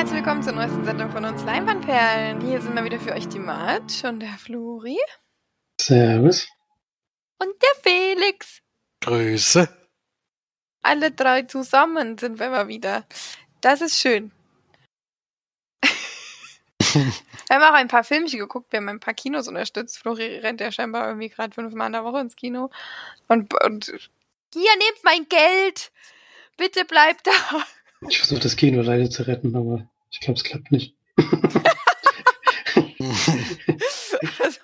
Herzlich willkommen zur neuesten Sendung von uns Leinwandperlen. Hier sind wir wieder für euch die March und der Flori. Servus. Und der Felix. Grüße. Alle drei zusammen sind wir mal wieder. Das ist schön. wir haben auch ein paar Filmchen geguckt, wir haben ein paar Kinos unterstützt. Flori rennt ja scheinbar irgendwie gerade fünfmal in der Woche ins Kino. Und, und hier, nehmt mein Geld! Bitte bleibt da! Ich versuche das Kino leider zu retten, aber ich glaube, es klappt nicht. also,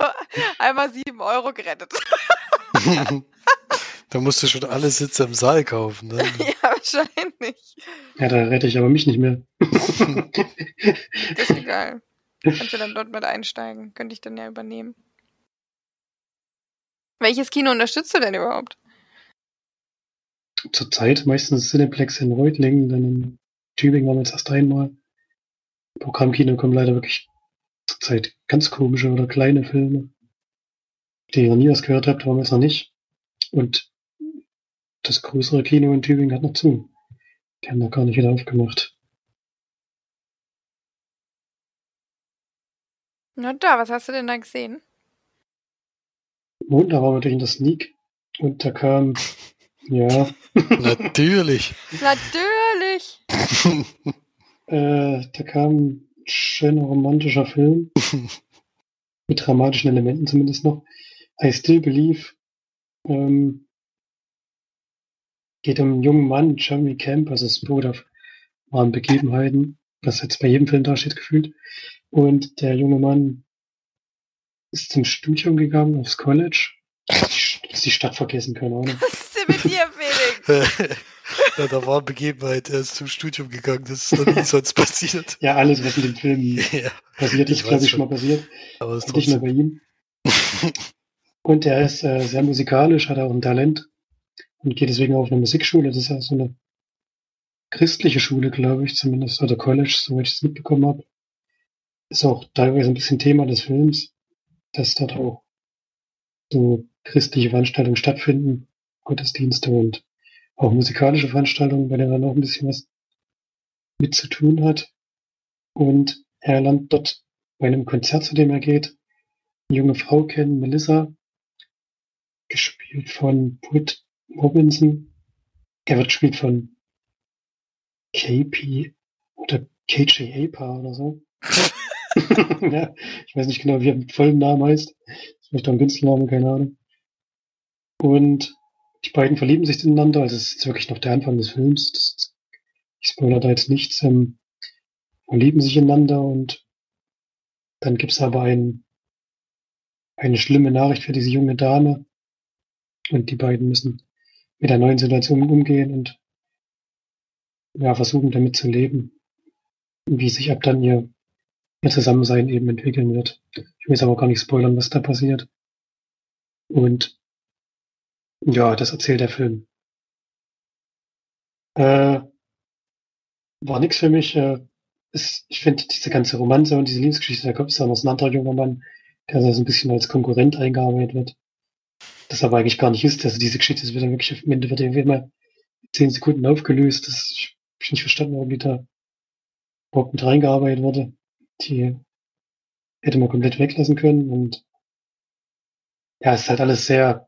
einmal sieben Euro gerettet. da musst du schon alle Sitze im Saal kaufen. Ne? ja, wahrscheinlich. Ja, da rette ich aber mich nicht mehr. das ist egal. Kannst du dann dort mit einsteigen? Könnte ich dann ja übernehmen. Welches Kino unterstützt du denn überhaupt? Zurzeit meistens Cineplex in Reutlingen, dann in Tübingen waren wir jetzt erst einmal. Programmkino kommen leider wirklich zurzeit ganz komische oder kleine Filme, die ihr noch nie was gehört habt, waren wir es noch nicht. Und das größere Kino in Tübingen hat noch zu. Die haben noch gar nicht wieder aufgemacht. Na da, was hast du denn da gesehen? Da waren wir durch in der Sneak und da kam, ja. Natürlich. Natürlich. äh, da kam ein schöner romantischer Film. mit dramatischen Elementen zumindest noch. I Still Believe. Ähm, geht um einen jungen Mann, Jeremy Camp, also es beruht auf wahren Begebenheiten, was jetzt bei jedem Film da steht gefühlt. Und der junge Mann ist zum Studium gegangen, aufs College. Ich die Stadt vergessen, keine Ahnung. Mit dir, Felix? ja, da war eine Begebenheit, er ist zum Studium gegangen, das ist noch nie sonst passiert. Ja, alles, was in dem Film ja, passiert ist, glaube ich, schon mal passiert. Aber es ist Nicht nur bei ihm. Und er ist äh, sehr musikalisch, hat auch ein Talent und geht deswegen auf eine Musikschule. Das ist ja so eine christliche Schule, glaube ich, zumindest, oder College, soweit ich es mitbekommen habe. Ist auch teilweise ein bisschen Thema des Films, dass dort auch so christliche Veranstaltungen stattfinden, Gottesdienste und auch musikalische Veranstaltungen, bei denen er noch ein bisschen was mit zu tun hat. Und er lernt dort bei einem Konzert, zu dem er geht, eine junge Frau kennen, Melissa, gespielt von Britt Robinson. Er wird gespielt von KP oder KJ Apa oder so. ja, ich weiß nicht genau, wie er mit vollem Namen heißt. Vielleicht auch ein Künstlername, keine Ahnung. Und die beiden verlieben sich ineinander, also es ist wirklich noch der Anfang des Films. Das, ich spoilere da jetzt nichts. Ähm, verlieben sich ineinander und dann gibt's aber ein, eine schlimme Nachricht für diese junge Dame. Und die beiden müssen mit der neuen Situation umgehen und ja, versuchen damit zu leben. Wie sich ab dann ihr, ihr Zusammensein eben entwickeln wird. Ich will es aber gar nicht spoilern, was da passiert. Und ja, das erzählt der Film. Äh, war nix für mich. Äh, ist, ich finde diese ganze Romanze und diese Liebesgeschichte, da kommt es dann aus ein anderer junger Mann, der so ein bisschen als Konkurrent eingearbeitet wird. Das aber eigentlich gar nicht ist. Also diese Geschichte wird dann wirklich am Ende wird irgendwie immer zehn Sekunden aufgelöst. Das ich ich nicht verstanden, warum die da überhaupt mit reingearbeitet wurde. Die hätte man komplett weglassen können und ja, es ist halt alles sehr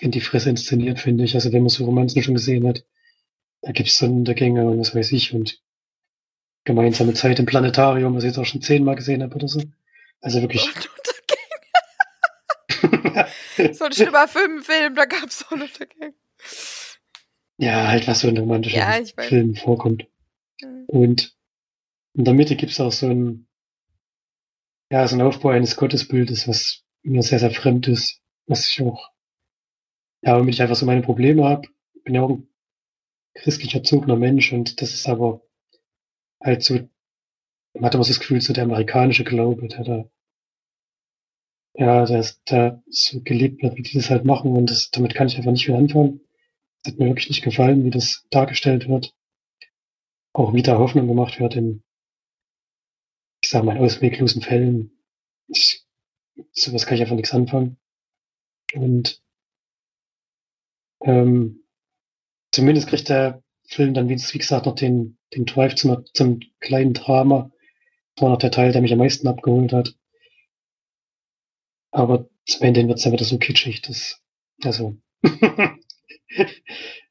in die Fresse inszeniert, finde ich. Also wenn man so Romanzen schon gesehen hat, da gibt's Sonnenuntergänge und was weiß ich und gemeinsame Zeit im Planetarium, was ich jetzt auch schon zehnmal gesehen habe oder so. Also wirklich. so ein schlimmer Filmfilm, da gab's Sonnenuntergänge. Ja, halt was so in romantischen Ja. Filmen vorkommt. Und in der Mitte gibt's auch so ein, ja, so ein Aufbau eines Gottesbildes, was mir sehr, sehr fremd ist, was ich auch, ja, womit ich einfach so meine Probleme habe. Bin ja auch ein christlich erzogener Mensch und das ist aber halt so, man hat immer so das Gefühl, so der amerikanische Glaube, der da, ja, der, ist, der so gelebt wird, wie die das halt machen und das, damit kann ich einfach nicht viel anfangen. Das hat mir wirklich nicht gefallen, wie das dargestellt wird. Auch wie da Hoffnung gemacht wird in, ich sag mal, ausweglosen Fällen. Ich, sowas kann ich einfach nichts anfangen. Und ähm, zumindest kriegt der Film dann, wie gesagt, noch den, den Drive zum, zum kleinen Drama. Das war noch der Teil, der mich am meisten abgeholt hat. Aber zum Ende wird es wieder so kitschig. Das, also,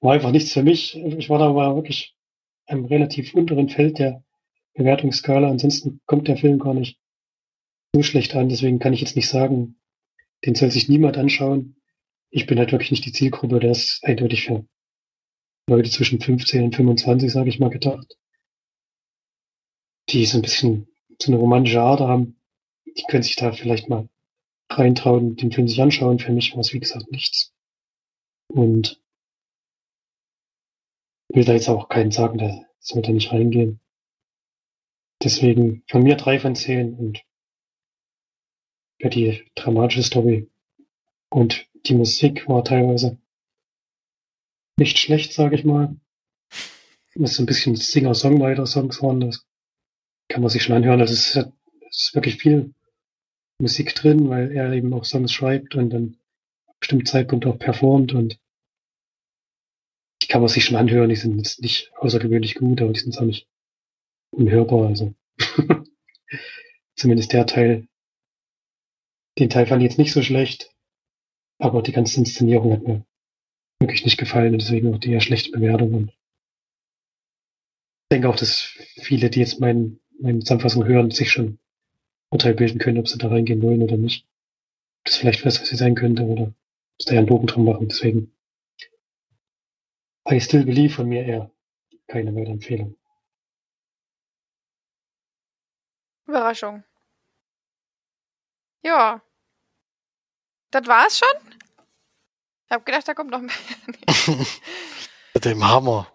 war einfach nichts für mich. Ich war da aber wirklich einem relativ unteren Feld der Bewertungsskala. Ansonsten kommt der Film gar nicht so schlecht an. Deswegen kann ich jetzt nicht sagen, den soll sich niemand anschauen. Ich bin halt wirklich nicht die Zielgruppe. Der ist eindeutig für Leute zwischen 15 und 25, sage ich mal, gedacht. Die so ein bisschen so eine romantische Ader haben. Die können sich da vielleicht mal reintrauen, den Film sich anschauen. Für mich war es, wie gesagt, nichts. Und will da jetzt auch keinen sagen, der soll da nicht reingehen. Deswegen von mir drei von zehn und ja, die dramatische Story und die Musik war teilweise nicht schlecht, sage ich mal. Was so ein bisschen Singer-Songwriter-Songs waren, das kann man sich schon anhören. Also es ist, es ist wirklich viel Musik drin, weil er eben auch Songs schreibt und dann bestimmten Zeitpunkt auch performt und die kann man sich schon anhören. Die sind jetzt nicht außergewöhnlich gut, aber die sind nicht unhörbar. Also zumindest der Teil. Den Teil fand ich jetzt nicht so schlecht, aber die ganze Inszenierung hat mir wirklich nicht gefallen und deswegen auch die eher schlechte Bewertung. Und ich denke auch, dass viele, die jetzt mein, meine Zusammenfassung hören, sich schon Urteil bilden können, ob sie da reingehen wollen oder nicht. Ob das vielleicht was für sie sein könnte oder dass da ja einen Bogen drum machen. Deswegen I Still Believe von mir eher keine Weiterempfehlung. Überraschung. Ja. Das war's schon? Ich hab gedacht, da kommt noch mehr. Mit dem Hammer.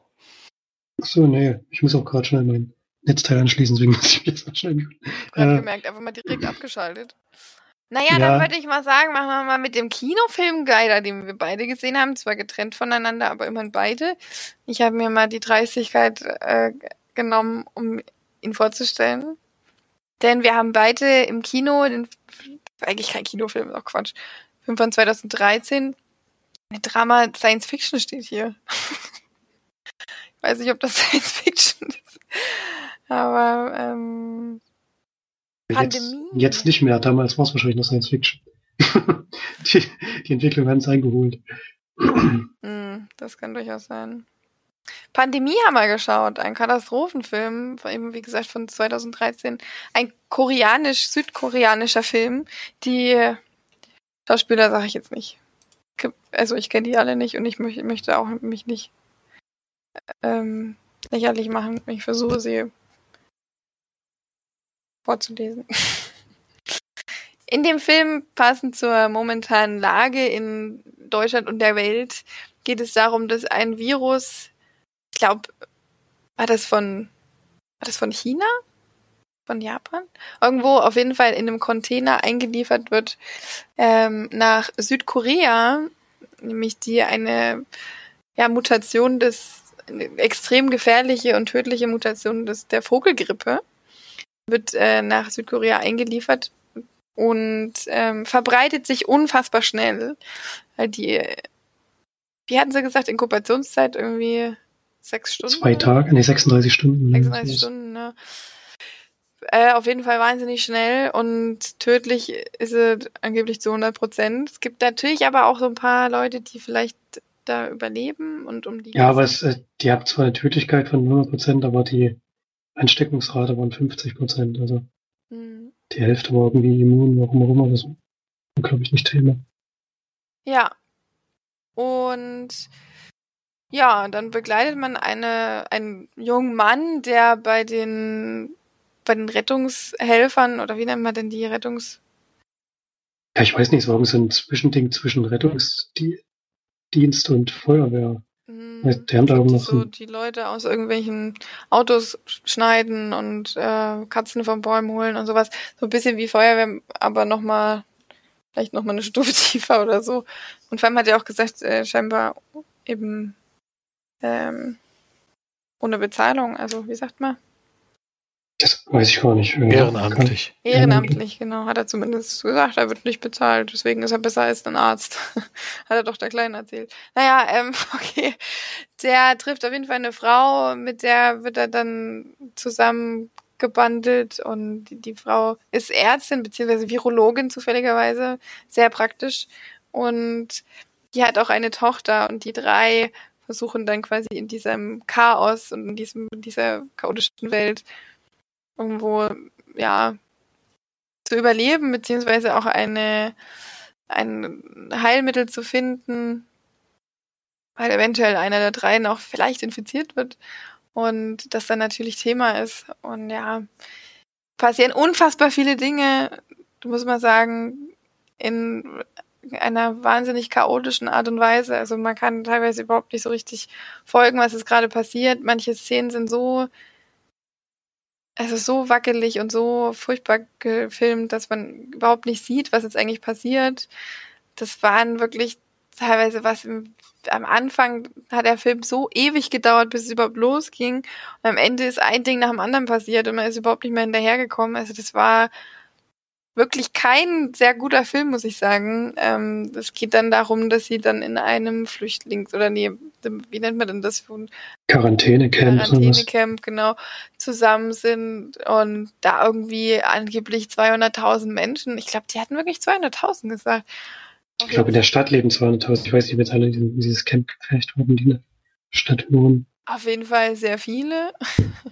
Ach so, nee, ich muss auch gerade schnell mein Netzteil anschließen, deswegen muss ich mich jetzt anschneiden. Gerade Äh, gemerkt, einfach mal direkt abgeschaltet. Naja, Ja. dann würde ich mal sagen, machen wir mal mit dem Kinofilm Geiler, den wir beide gesehen haben, zwar getrennt voneinander, aber immerhin beide. Ich habe mir mal die Dreistigkeit äh, genommen, um ihn vorzustellen. Denn wir haben beide im Kino, den, eigentlich kein Kinofilm, ist auch Quatsch, Film von 2013, ein Drama Science Fiction steht hier. ich weiß nicht, ob das Science Fiction ist. Aber ähm, jetzt, Pandemie. jetzt nicht mehr, damals war es wahrscheinlich noch Science Fiction. die, die Entwicklung hat es eingeholt. Hm, das kann durchaus sein. Pandemie haben wir geschaut, ein Katastrophenfilm, eben wie gesagt von 2013, ein koreanisch-südkoreanischer Film. Die Schauspieler sage ich jetzt nicht. Also ich kenne die alle nicht und ich möchte, möchte auch mich nicht ähm, lächerlich machen. Ich versuche sie vorzulesen. In dem Film, passend zur momentanen Lage in Deutschland und der Welt, geht es darum, dass ein Virus, ich glaube, war war das von China? Von Japan? Irgendwo auf jeden Fall in einem Container eingeliefert wird ähm, nach Südkorea, nämlich die eine ja, Mutation des, eine extrem gefährliche und tödliche Mutation des, der Vogelgrippe wird äh, nach Südkorea eingeliefert und ähm, verbreitet sich unfassbar schnell. Weil die, wie hatten sie gesagt, Inkubationszeit irgendwie sechs Stunden? Zwei Tage, nee, 36 Stunden. 36 Stunden, ne? Äh, auf jeden Fall wahnsinnig schnell und tödlich ist es angeblich zu 100 Prozent. Es gibt natürlich aber auch so ein paar Leute, die vielleicht da überleben und um die. Ja, aber es, äh, die hat zwar eine Tödlichkeit von 100 Prozent, aber die Ansteckungsrate waren 50 Prozent. Also Hm. die Hälfte war irgendwie immun, warum auch immer. Das war, glaube ich, nicht Thema. Ja. Und ja, dann begleitet man eine, einen jungen Mann, der bei den, bei den Rettungshelfern, oder wie nennt man denn die Rettungs... Ja, ich weiß nicht, es war irgendwie so ein Zwischending zwischen Rettungsdienst und Feuerwehr. hm, Ja, die haben da noch so die Leute aus irgendwelchen Autos schneiden und äh, Katzen vom Bäumen holen und sowas. So ein bisschen wie Feuerwehr, aber nochmal, vielleicht nochmal eine Stufe tiefer oder so. Und vor allem hat er auch gesagt, äh, scheinbar eben ähm, ohne Bezahlung, also wie sagt man? Das weiß ich gar nicht. Ehrenamtlich. Ehrenamtlich, genau. Hat er zumindest gesagt. Er wird nicht bezahlt. Deswegen ist er besser als ein Arzt. Hat er doch der Kleinen erzählt. Naja, ähm, okay. Der trifft auf jeden Fall eine Frau, mit der wird er dann zusammengebandelt und die, die Frau ist Ärztin beziehungsweise Virologin zufälligerweise. Sehr praktisch. Und die hat auch eine Tochter und die drei versuchen dann quasi in diesem Chaos und in diesem, in dieser chaotischen Welt irgendwo, ja, zu überleben, beziehungsweise auch eine, ein Heilmittel zu finden, weil eventuell einer der drei noch vielleicht infiziert wird und das dann natürlich Thema ist. Und ja, passieren unfassbar viele Dinge, muss man sagen, in einer wahnsinnig chaotischen Art und Weise. Also man kann teilweise überhaupt nicht so richtig folgen, was ist gerade passiert. Manche Szenen sind so es ist so wackelig und so furchtbar gefilmt, dass man überhaupt nicht sieht, was jetzt eigentlich passiert. Das waren wirklich teilweise was im, am Anfang hat der Film so ewig gedauert, bis es überhaupt losging. Und am Ende ist ein Ding nach dem anderen passiert und man ist überhaupt nicht mehr hinterhergekommen. Also das war wirklich kein sehr guter Film, muss ich sagen. Ähm, es geht dann darum, dass sie dann in einem Flüchtlings- oder nee, wie nennt man denn das? Quarantänecamp. Quarantänecamp, genau, zusammen sind und da irgendwie angeblich 200.000 Menschen, ich glaube, die hatten wirklich 200.000 gesagt. Ich glaube, in der Stadt leben 200.000. Ich weiß nicht, wie alle in dieses Camp gefecht wurden, die in der Stadt wohnen. Auf jeden Fall sehr viele.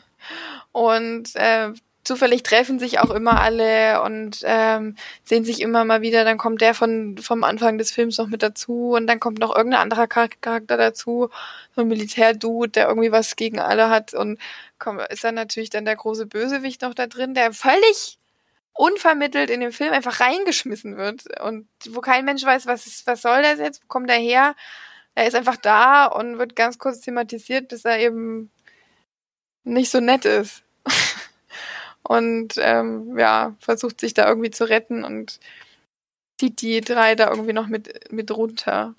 Und äh, zufällig treffen sich auch immer alle und ähm, sehen sich immer mal wieder. Dann kommt der von vom Anfang des Films noch mit dazu und dann kommt noch irgendein anderer Charakter dazu, so ein Militärdude, der irgendwie was gegen alle hat und komm, ist dann natürlich dann der große Bösewicht noch da drin, der völlig unvermittelt in den Film einfach reingeschmissen wird und wo kein Mensch weiß, was ist, was soll das jetzt, wo kommt er her? Er ist einfach da und wird ganz kurz thematisiert, bis er eben nicht so nett ist und ähm, ja, versucht sich da irgendwie zu retten und zieht die drei da irgendwie noch mit, mit runter.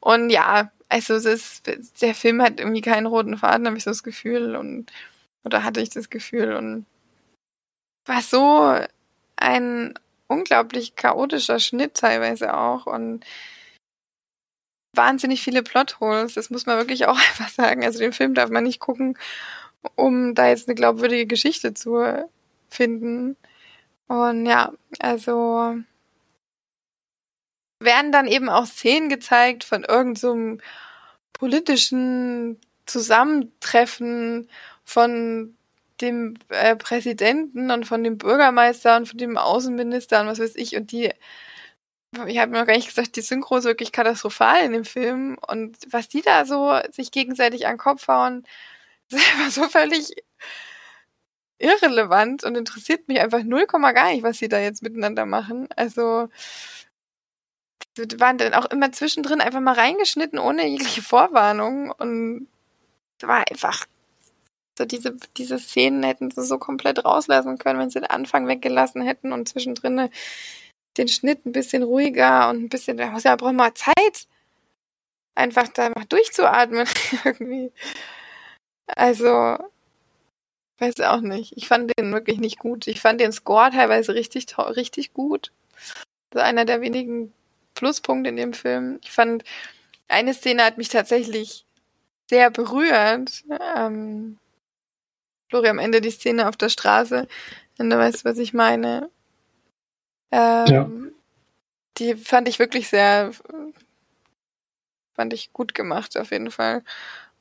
Und ja, also es ist, der Film hat irgendwie keinen roten Faden, habe ich so das Gefühl und oder hatte ich das Gefühl und war so ein unglaublich chaotischer Schnitt teilweise auch und wahnsinnig viele Plotholes, das muss man wirklich auch einfach sagen. Also den Film darf man nicht gucken, um da jetzt eine glaubwürdige Geschichte zu finden. Und ja, also werden dann eben auch Szenen gezeigt von irgendeinem so politischen Zusammentreffen von dem äh, Präsidenten und von dem Bürgermeister und von dem Außenminister und was weiß ich. Und die, ich habe mir noch gar nicht gesagt, die Synchro ist wirklich katastrophal in dem Film. Und was die da so sich gegenseitig an den Kopf hauen, ist einfach so völlig irrelevant und interessiert mich einfach null Komma gar nicht, was sie da jetzt miteinander machen. Also waren dann auch immer zwischendrin einfach mal reingeschnitten ohne jegliche Vorwarnung und es war einfach so diese diese Szenen hätten sie so komplett rauslassen können, wenn sie den Anfang weggelassen hätten und zwischendrin den Schnitt ein bisschen ruhiger und ein bisschen, da muss ja braucht mal Zeit, einfach da mal durchzuatmen irgendwie. Also Weiß auch nicht. Ich fand den wirklich nicht gut. Ich fand den Score teilweise richtig, richtig gut. Das ist einer der wenigen Pluspunkte in dem Film. Ich fand, eine Szene hat mich tatsächlich sehr berührt. Ähm, Flori am Ende die Szene auf der Straße. Wenn du weißt, was ich meine. Ähm, ja. Die fand ich wirklich sehr, fand ich gut gemacht, auf jeden Fall.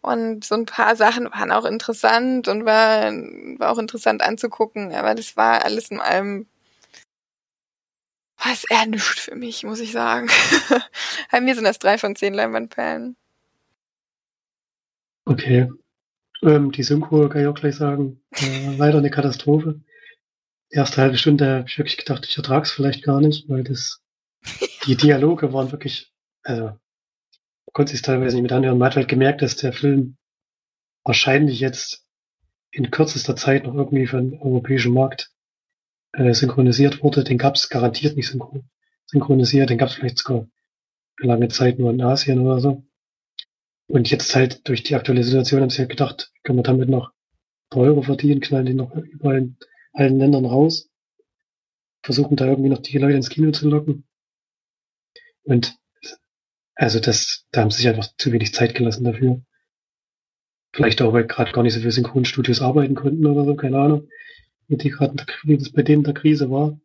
Und so ein paar Sachen waren auch interessant und war, war auch interessant anzugucken, aber das war alles in allem war es eher nichts für mich, muss ich sagen. Bei mir sind das drei von zehn Leinwandperlen. Okay. Ähm, die Synchro kann ich auch gleich sagen. Äh, leider eine Katastrophe. Die erste halbe Stunde habe ich wirklich gedacht, ich ertrage es vielleicht gar nicht, weil das die Dialoge waren wirklich, also konnte sich teilweise nicht mit anhören. Man hat halt gemerkt, dass der Film wahrscheinlich jetzt in kürzester Zeit noch irgendwie für den europäischen Markt äh, synchronisiert wurde. Den gab es garantiert nicht synchron synchronisiert, den gab es vielleicht sogar für lange Zeit nur in Asien oder so. Und jetzt halt durch die aktuelle Situation haben sie halt gedacht, können wir damit noch paar Euro verdienen, knallen die noch überall in allen Ländern raus, versuchen da irgendwie noch die Leute ins Kino zu locken. Und also das, da haben sie sich einfach zu wenig Zeit gelassen dafür. Vielleicht auch, weil gerade gar nicht so viele Synchronstudios arbeiten konnten oder so, keine Ahnung, wie die gerade bei denen der Krise war.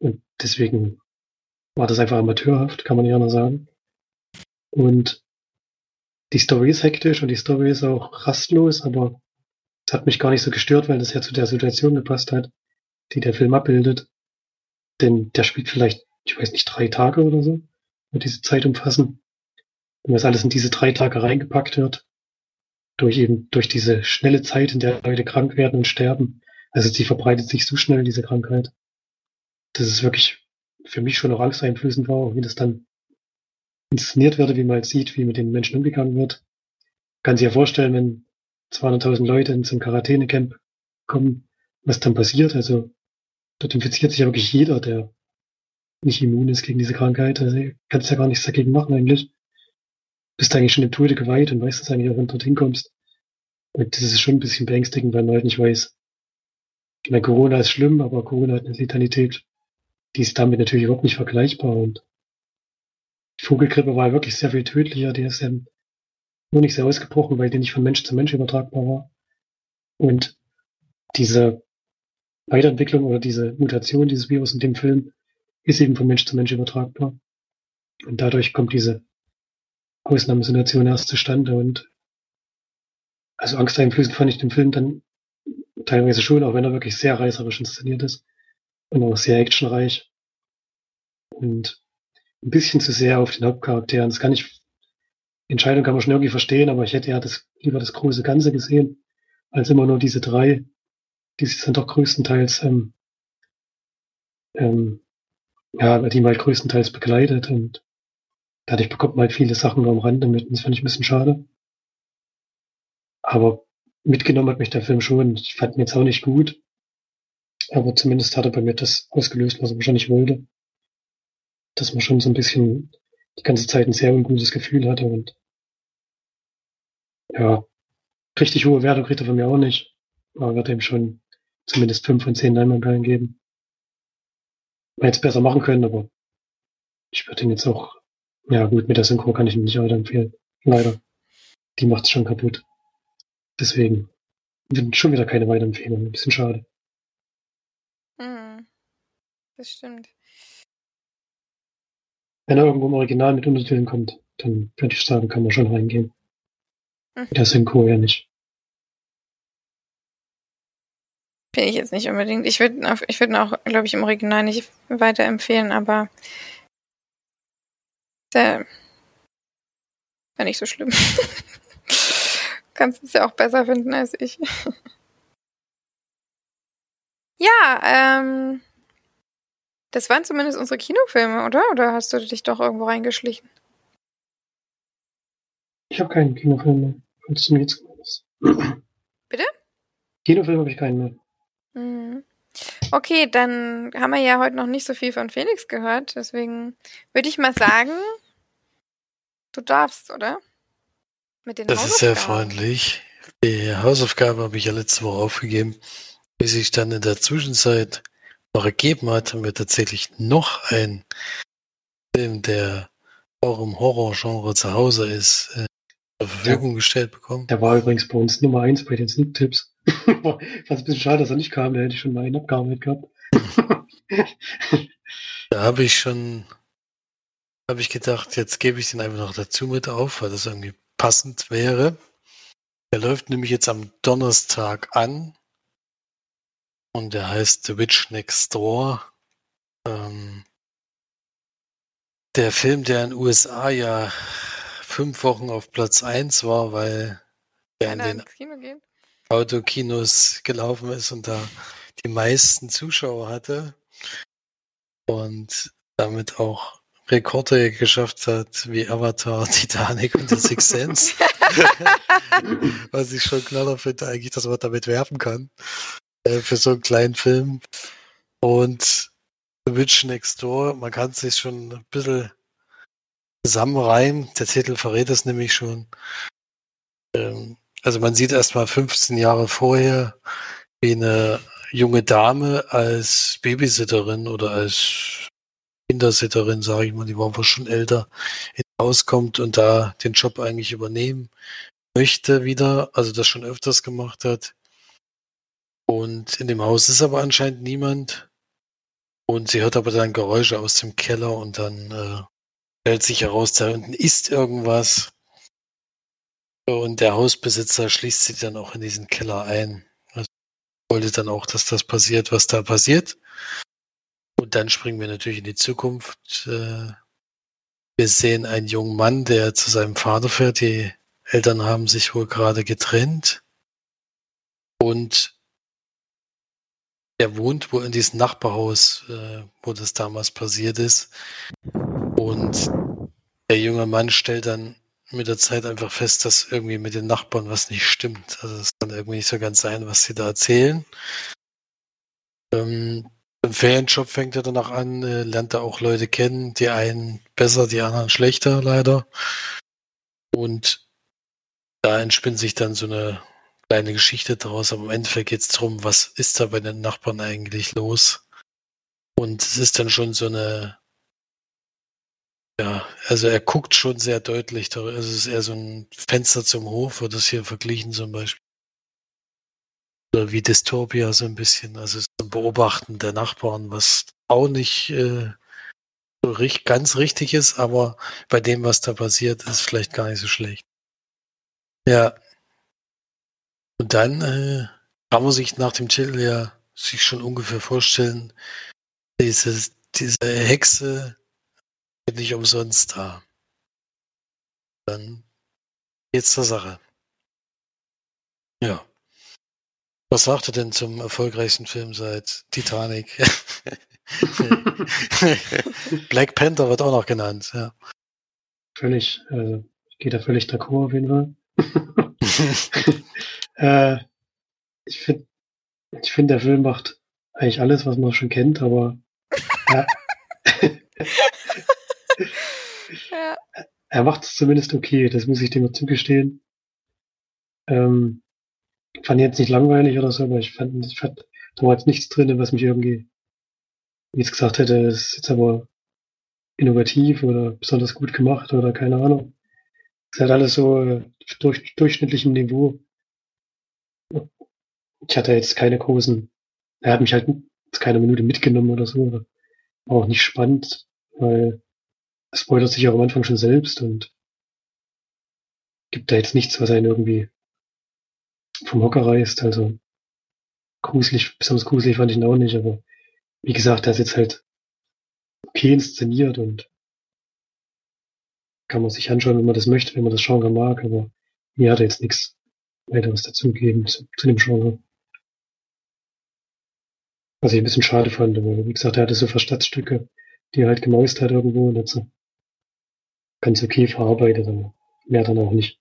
Und deswegen war das einfach amateurhaft, kann man ja noch sagen. Und die Story ist hektisch und die Story ist auch rastlos, aber es hat mich gar nicht so gestört, weil das ja zu der Situation gepasst hat, die der Film abbildet. Denn der spielt vielleicht, ich weiß nicht, drei Tage oder so, wird diese Zeit umfassen. Und das alles in diese drei Tage reingepackt wird, durch eben, durch diese schnelle Zeit, in der Leute krank werden und sterben. Also sie verbreitet sich so schnell, diese Krankheit. Das ist wirklich für mich schon auch angsteinflößend war, auch wie das dann inszeniert wird, wie man halt sieht, wie mit den Menschen umgegangen wird. Kann sich ja vorstellen, wenn 200.000 Leute in so ein Quarantänecamp kommen, was dann passiert. Also dort infiziert sich ja wirklich jeder, der nicht immun ist gegen diese Krankheit. Also kannst ja gar nichts dagegen machen eigentlich bist eigentlich schon im Tode geweiht und weißt es eigentlich auch, wenn du dorthin kommst. Und das ist schon ein bisschen beängstigend, weil man halt nicht weiß. Ich meine, Corona ist schlimm, aber Corona hat eine Letalität, die ist damit natürlich überhaupt nicht vergleichbar. Und die Vogelgrippe war wirklich sehr viel tödlicher. Die ist ähm, nur nicht sehr ausgebrochen, weil die nicht von Mensch zu Mensch übertragbar war. Und diese Weiterentwicklung oder diese Mutation dieses Virus in dem Film ist eben von Mensch zu Mensch übertragbar. Und dadurch kommt diese Ausnahmesituation erst zustande und also angsteinflößend fand ich den Film dann teilweise schon, auch wenn er wirklich sehr reißerisch inszeniert ist und auch sehr actionreich und ein bisschen zu sehr auf den Hauptcharakteren. Das kann ich, Entscheidung kann man schon irgendwie verstehen, aber ich hätte ja das, lieber das große Ganze gesehen, als immer nur diese drei, die sich dann doch größtenteils, ähm, ähm, ja, die mal größtenteils begleitet und Dadurch bekommt man halt viele Sachen nur am Rande mit. Das fand ich ein bisschen schade. Aber mitgenommen hat mich der Film schon. Ich fand ihn jetzt auch nicht gut. Aber zumindest hat er bei mir das ausgelöst, was er wahrscheinlich wollte. Dass man schon so ein bisschen die ganze Zeit ein sehr ungutes Gefühl hatte und ja, richtig hohe Wertung kriegt er von mir auch nicht. Aber wird ihm schon zumindest fünf von zehn Leinwandperlen geben. Hätte es besser machen können, aber ich würde ihn jetzt auch ja, gut, mit der Synchro kann ich ihn nicht weiterempfehlen. Leider. Die macht's schon kaputt. Deswegen schon wieder keine Weiterempfehlung. Ein bisschen schade. Hm. Das stimmt. Wenn er irgendwo im Original mit Untertiteln kommt, dann würde ich sagen, kann man schon reingehen. Hm. Der Synchro ja nicht. Finde ich jetzt nicht unbedingt. Ich würde ich würd auch, glaube ich, im Original nicht weiterempfehlen, aber der war nicht so schlimm. Kannst es ja auch besser finden als ich. ja, ähm. Das waren zumindest unsere Kinofilme, oder? Oder hast du dich doch irgendwo reingeschlichen? Ich habe keinen Kinofilm mehr, mir jetzt Bitte? Kinofilm habe ich keinen mehr. Mhm. Okay, dann haben wir ja heute noch nicht so viel von Felix gehört. Deswegen würde ich mal sagen, du darfst, oder? Mit den das ist sehr freundlich. Die Hausaufgabe habe ich ja letzte Woche aufgegeben. Bis sich dann in der Zwischenzeit noch ergeben hat, haben wir tatsächlich noch einen Film, der auch im Horrorgenre zu Hause ist, äh, zur Verfügung ja. gestellt bekommen. Der war übrigens bei uns Nummer eins bei den Sneak-Tipps. Fand es ein bisschen schade, dass er nicht kam, da hätte ich schon mal einen abgearbeitet gehabt. da habe ich schon, habe ich gedacht, jetzt gebe ich den einfach noch dazu mit auf, weil das irgendwie passend wäre. Der läuft nämlich jetzt am Donnerstag an und der heißt The Witch Next Door. Ähm, der Film, der in den USA ja fünf Wochen auf Platz 1 war, weil er in den Autokinos gelaufen ist und da die meisten Zuschauer hatte und damit auch Rekorde geschafft hat, wie Avatar, Titanic und The Sixth Sense. Was ich schon knaller finde, eigentlich, dass man damit werben kann. Äh, für so einen kleinen Film. Und The Witch Next Door, man kann sich schon ein bisschen zusammenreimen. Der Titel verrät es nämlich schon. Ähm, Also man sieht erst mal 15 Jahre vorher, wie eine junge Dame als Babysitterin oder als Kindersitterin, sage ich mal, die war wohl schon älter, ins Haus kommt und da den Job eigentlich übernehmen möchte wieder, also das schon öfters gemacht hat. Und in dem Haus ist aber anscheinend niemand. Und sie hört aber dann Geräusche aus dem Keller und dann äh, stellt sich heraus, da unten ist irgendwas. Und der Hausbesitzer schließt sie dann auch in diesen Keller ein. Also wollte dann auch, dass das passiert, was da passiert. Und dann springen wir natürlich in die Zukunft. Äh, wir sehen einen jungen Mann, der zu seinem Vater fährt. Die Eltern haben sich wohl gerade getrennt. Und er wohnt wohl in diesem Nachbarhaus, äh, wo das damals passiert ist. Und der junge Mann stellt dann mit der Zeit einfach fest, dass irgendwie mit den Nachbarn was nicht stimmt. Also es kann irgendwie nicht so ganz sein, was sie da erzählen. Ähm, Im Ferienjob fängt er danach an, äh, lernt er auch Leute kennen, die einen besser, die anderen schlechter, leider. Und da entspinnt sich dann so eine kleine Geschichte daraus, aber im Endeffekt geht es darum, was ist da bei den Nachbarn eigentlich los? Und es ist dann schon so eine ja, also er guckt schon sehr deutlich. Also es ist eher so ein Fenster zum Hof, wird das hier verglichen zum Beispiel. Oder wie Dystopia so ein bisschen. Also es ist ein Beobachten der Nachbarn, was auch nicht äh, so richtig, ganz richtig ist, aber bei dem, was da passiert, ist vielleicht gar nicht so schlecht. Ja. Und dann äh, kann man sich nach dem Titel ja sich schon ungefähr vorstellen, diese, diese Hexe nicht umsonst da. Dann geht's zur Sache. Ja. Was sagt er denn zum erfolgreichsten Film seit Titanic? Black Panther wird auch noch genannt, ja. Völlig, äh, geht da völlig d'accord auf jeden Fall. äh, ich finde, ich finde, der Film macht eigentlich alles, was man schon kennt, aber äh, ja. Er macht es zumindest okay, das muss ich mal zugestehen. Ähm, fand jetzt nicht langweilig oder so, aber ich fand, ich fand da war jetzt nichts drin, was mich irgendwie, wie ich gesagt hätte, das ist jetzt aber innovativ oder besonders gut gemacht oder keine Ahnung. Es halt alles so äh, durch, durchschnittlichem Niveau. Ich hatte jetzt keine großen, er hat mich halt keine Minute mitgenommen oder so. War auch nicht spannend, weil spoilert sich auch am Anfang schon selbst und gibt da jetzt nichts, was einen irgendwie vom Hocker reißt. Also gruselig, besonders gruselig fand ich ihn auch nicht, aber wie gesagt, er ist jetzt halt okay inszeniert und kann man sich anschauen, wenn man das möchte, wenn man das Genre mag, aber mir hat er jetzt nichts weiteres dazugegeben zu, zu dem Genre. Was ich ein bisschen schade fand, aber wie gesagt, er hatte so Verstatzstücke, die er halt gemaust hat irgendwo und hat so ganz okay verarbeitet, aber mehr dann auch nicht.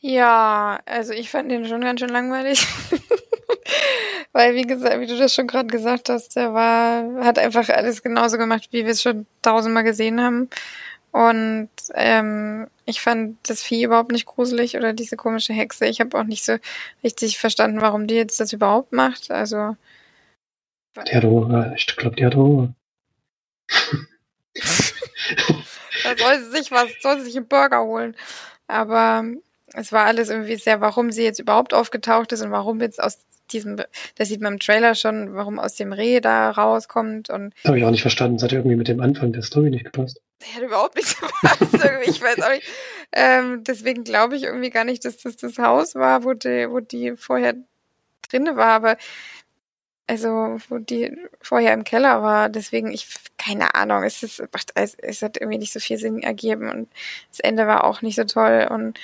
Ja, also ich fand den schon ganz schön langweilig. Weil, wie gesagt, wie du das schon gerade gesagt hast, der war, hat einfach alles genauso gemacht, wie wir es schon tausendmal gesehen haben. Und ähm, ich fand das Vieh überhaupt nicht gruselig oder diese komische Hexe. Ich habe auch nicht so richtig verstanden, warum die jetzt das überhaupt macht. Also. Die hat Hunger. Ich glaube, die hat Hunger da soll sie sich was, soll sie sich einen Burger holen. Aber es war alles irgendwie sehr, warum sie jetzt überhaupt aufgetaucht ist und warum jetzt aus diesem, das sieht man im Trailer schon, warum aus dem Reh da rauskommt und. Habe ich auch nicht verstanden. Es hat irgendwie mit dem Anfang der Story nicht gepasst. Der hat überhaupt nicht gepasst. ich weiß auch nicht. Ähm, deswegen glaube ich irgendwie gar nicht, dass das das Haus war, wo die, wo die vorher drinne war, aber also wo die vorher im Keller war. Deswegen, ich, keine Ahnung, es, ist, es, hat irgendwie nicht so viel Sinn ergeben und das Ende war auch nicht so toll. Und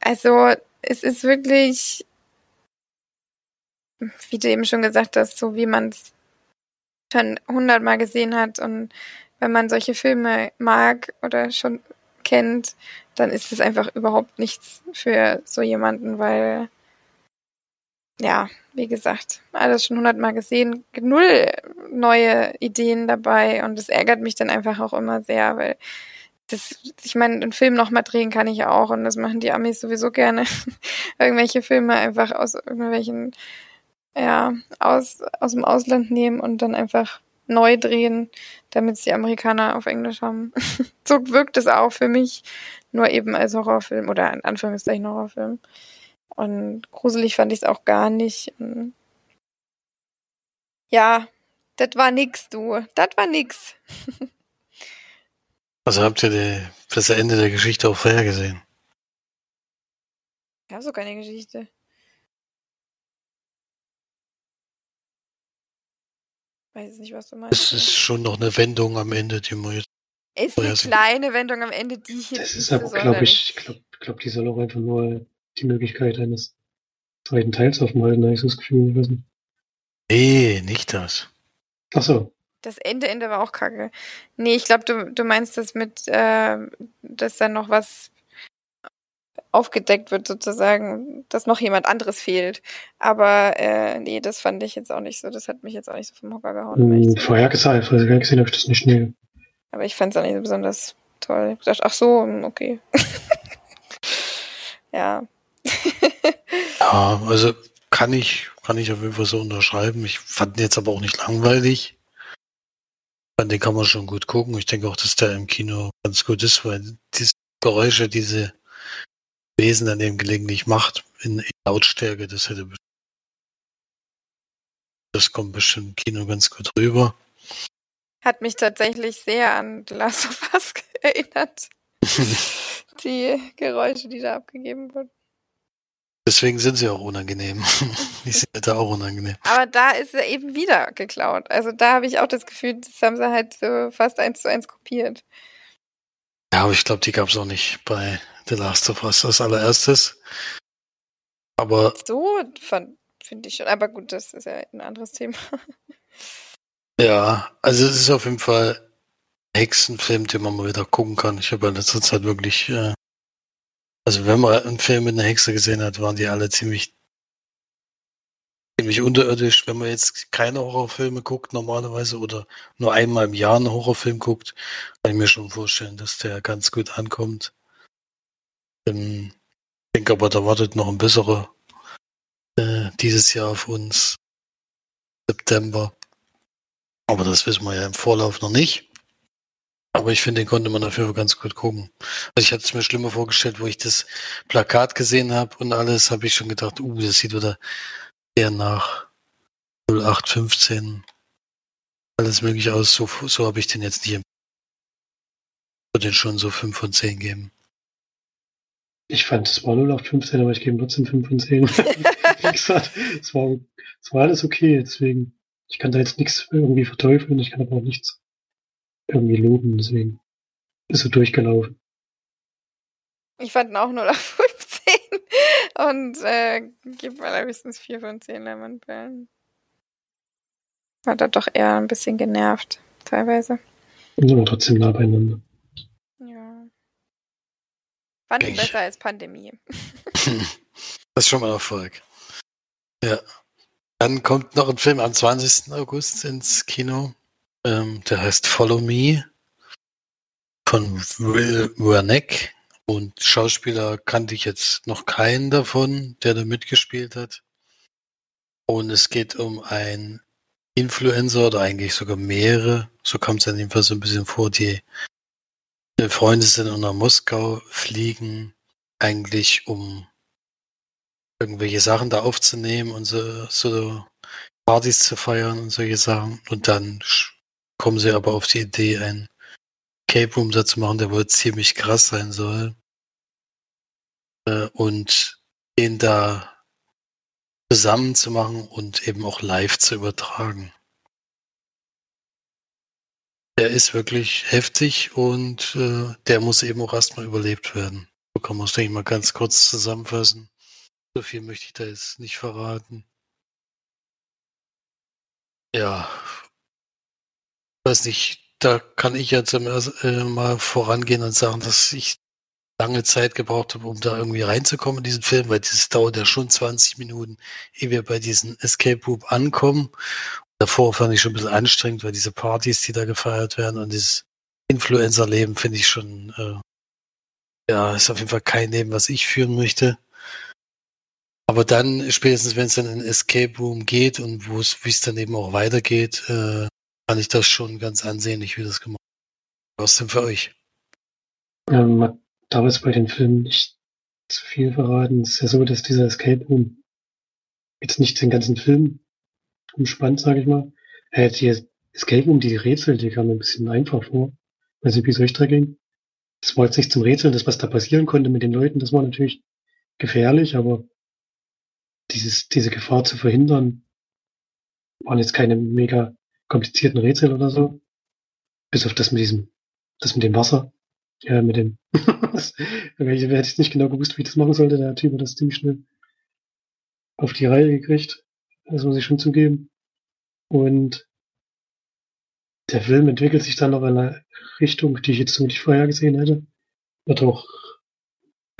also es ist wirklich, wie du eben schon gesagt hast, so wie man es schon hundertmal gesehen hat und wenn man solche Filme mag oder schon kennt, dann ist es einfach überhaupt nichts für so jemanden, weil ja, wie gesagt, alles schon hundertmal gesehen, null neue Ideen dabei und es ärgert mich dann einfach auch immer sehr, weil das, ich meine, einen Film nochmal drehen kann ich auch und das machen die Amis sowieso gerne. Irgendwelche Filme einfach aus irgendwelchen, ja, aus, aus dem Ausland nehmen und dann einfach neu drehen, damit es die Amerikaner auf Englisch haben. so wirkt es auch für mich, nur eben als Horrorfilm oder in Anführungszeichen Horrorfilm. Und gruselig fand ich es auch gar nicht. Ja, das war nix, du. Das war nix. Also habt ihr die, das Ende der Geschichte auch vorher gesehen? Ich habe so keine Geschichte. Weiß nicht, was du meinst. Es ist schon noch eine Wendung am Ende, die man jetzt. Ist eine kleine Wendung am Ende, die ich jetzt Das ist aber, glaube ich, ich glaube, glaub, die soll auch einfach nur die Möglichkeit eines zweiten Teils aufmalten, habe ich so das Gefühl, ich nicht. Nee, nicht das. Ach so. Das Ende, Ende war auch kacke. Nee, ich glaube, du, du meinst das mit, äh, dass dann noch was aufgedeckt wird sozusagen, dass noch jemand anderes fehlt. Aber äh, nee, das fand ich jetzt auch nicht so. Das hat mich jetzt auch nicht so vom Hocker gehauen. sein. vorher gesagt, vorher gesehen habe ich das nicht schnell. Aber ich fand es auch nicht so besonders toll. Ich dachte, ach so, hm, okay. ja. Ja, also kann ich, kann ich auf jeden Fall so unterschreiben. Ich fand ihn jetzt aber auch nicht langweilig. Den kann man schon gut gucken. Ich denke auch, dass der im Kino ganz gut ist, weil diese Geräusche, diese Wesen dann eben gelegentlich macht in, in Lautstärke, das hätte bestimmt- das kommt bestimmt im Kino ganz gut rüber. Hat mich tatsächlich sehr an The Last of Us erinnert. Die Geräusche, die da abgegeben wurden. Deswegen sind sie auch unangenehm. Die sind da auch unangenehm. Aber da ist er eben wieder geklaut. Also da habe ich auch das Gefühl, das haben sie halt so fast eins zu eins kopiert. Ja, aber ich glaube, die gab es auch nicht bei The Last of Us als allererstes. Aber So finde ich schon. Aber gut, das ist ja ein anderes Thema. ja, also es ist auf jeden Fall Hexenfilm, den man mal wieder gucken kann. Ich habe in letzter Zeit wirklich, äh, also wenn man einen Film mit einer Hexe gesehen hat, waren die alle ziemlich, ziemlich unterirdisch. Wenn man jetzt keine Horrorfilme guckt normalerweise oder nur einmal im Jahr einen Horrorfilm guckt, kann ich mir schon vorstellen, dass der ganz gut ankommt. Ähm, ich denke aber, da wartet noch ein besserer äh, dieses Jahr auf uns. September. Aber das wissen wir ja im Vorlauf noch nicht. Aber ich finde, den konnte man dafür ganz gut gucken. Also ich hatte es mir schlimmer vorgestellt, wo ich das Plakat gesehen habe und alles, habe ich schon gedacht, uh, das sieht wieder eher nach 0815 alles mögliche aus. So, so habe ich den jetzt nicht. Ich würde den schon so 5 von 10 geben. Ich fand, es war 0815, aber ich gebe ihm trotzdem 5 von 10. Wie gesagt, es war, es war alles okay, deswegen, ich kann da jetzt nichts irgendwie verteufeln, ich kann aber auch nichts irgendwie loben, deswegen ist so durchgelaufen. Ich fand ihn auch 0 auf 15 und äh, gebe allerhöchstens 4 von 10 Leimanperlen. War da doch eher ein bisschen genervt, teilweise. Und sind trotzdem nah beieinander. Ja. Fand ihn Ich- besser als Pandemie. Das ist schon mal ein Erfolg. Ja. Dann kommt noch ein Film am 20. August ins Kino. Ähm, der heißt Follow Me von Will Wernick. Und Schauspieler kannte ich jetzt noch keinen davon, der da mitgespielt hat. Und es geht um einen Influencer oder eigentlich sogar mehrere. So kommt es dann jedenfalls so ein bisschen vor, die äh, Freunde sind nach Moskau, fliegen eigentlich um irgendwelche Sachen da aufzunehmen und so, so Partys zu feiern und solche Sachen. Und dann kommen sie aber auf die Idee, einen Cape Room da zu machen, der wohl ziemlich krass sein soll. Äh, Und den da zusammen zu machen und eben auch live zu übertragen. Der ist wirklich heftig und äh, der muss eben auch erstmal überlebt werden. So kann man es, denke ich mal, ganz kurz zusammenfassen. So viel möchte ich da jetzt nicht verraten. Ja. Weiß nicht, da kann ich jetzt am erst- äh, mal vorangehen und sagen, dass ich lange Zeit gebraucht habe, um da irgendwie reinzukommen in diesen Film, weil das dauert ja schon 20 Minuten, ehe wir bei diesem Escape Room ankommen. Davor fand ich schon ein bisschen anstrengend, weil diese Partys, die da gefeiert werden und dieses Influencer-Leben finde ich schon, äh, ja, ist auf jeden Fall kein Leben, was ich führen möchte. Aber dann, spätestens wenn es dann in Escape Room geht und wo es, wie es dann eben auch weitergeht, äh, fand ich das schon ganz ansehnlich, wie das gemacht wird. Was denn für euch? Ähm, darf jetzt bei den Filmen nicht zu viel verraten. Es ist ja so, dass dieser Escape Room jetzt nicht den ganzen Film umspannt, sage ich mal. Äh, die Escape Room, die Rätsel, die kamen ein bisschen einfach vor. Weiß nicht, wie es euch da ging. Das war jetzt nicht zum Rätseln, das, was da passieren konnte mit den Leuten, das war natürlich gefährlich, aber dieses, diese Gefahr zu verhindern, waren jetzt keine mega komplizierten Rätsel oder so. Bis auf das mit diesem, das mit dem Wasser. Ja, mit dem. das, hätte ich nicht genau gewusst, wie ich das machen sollte. Der Typ hat das ziemlich schnell auf die Reihe gekriegt. Das muss ich schon zugeben. Und der Film entwickelt sich dann noch in eine Richtung, die ich jetzt so nicht vorhergesehen hätte. Wird auch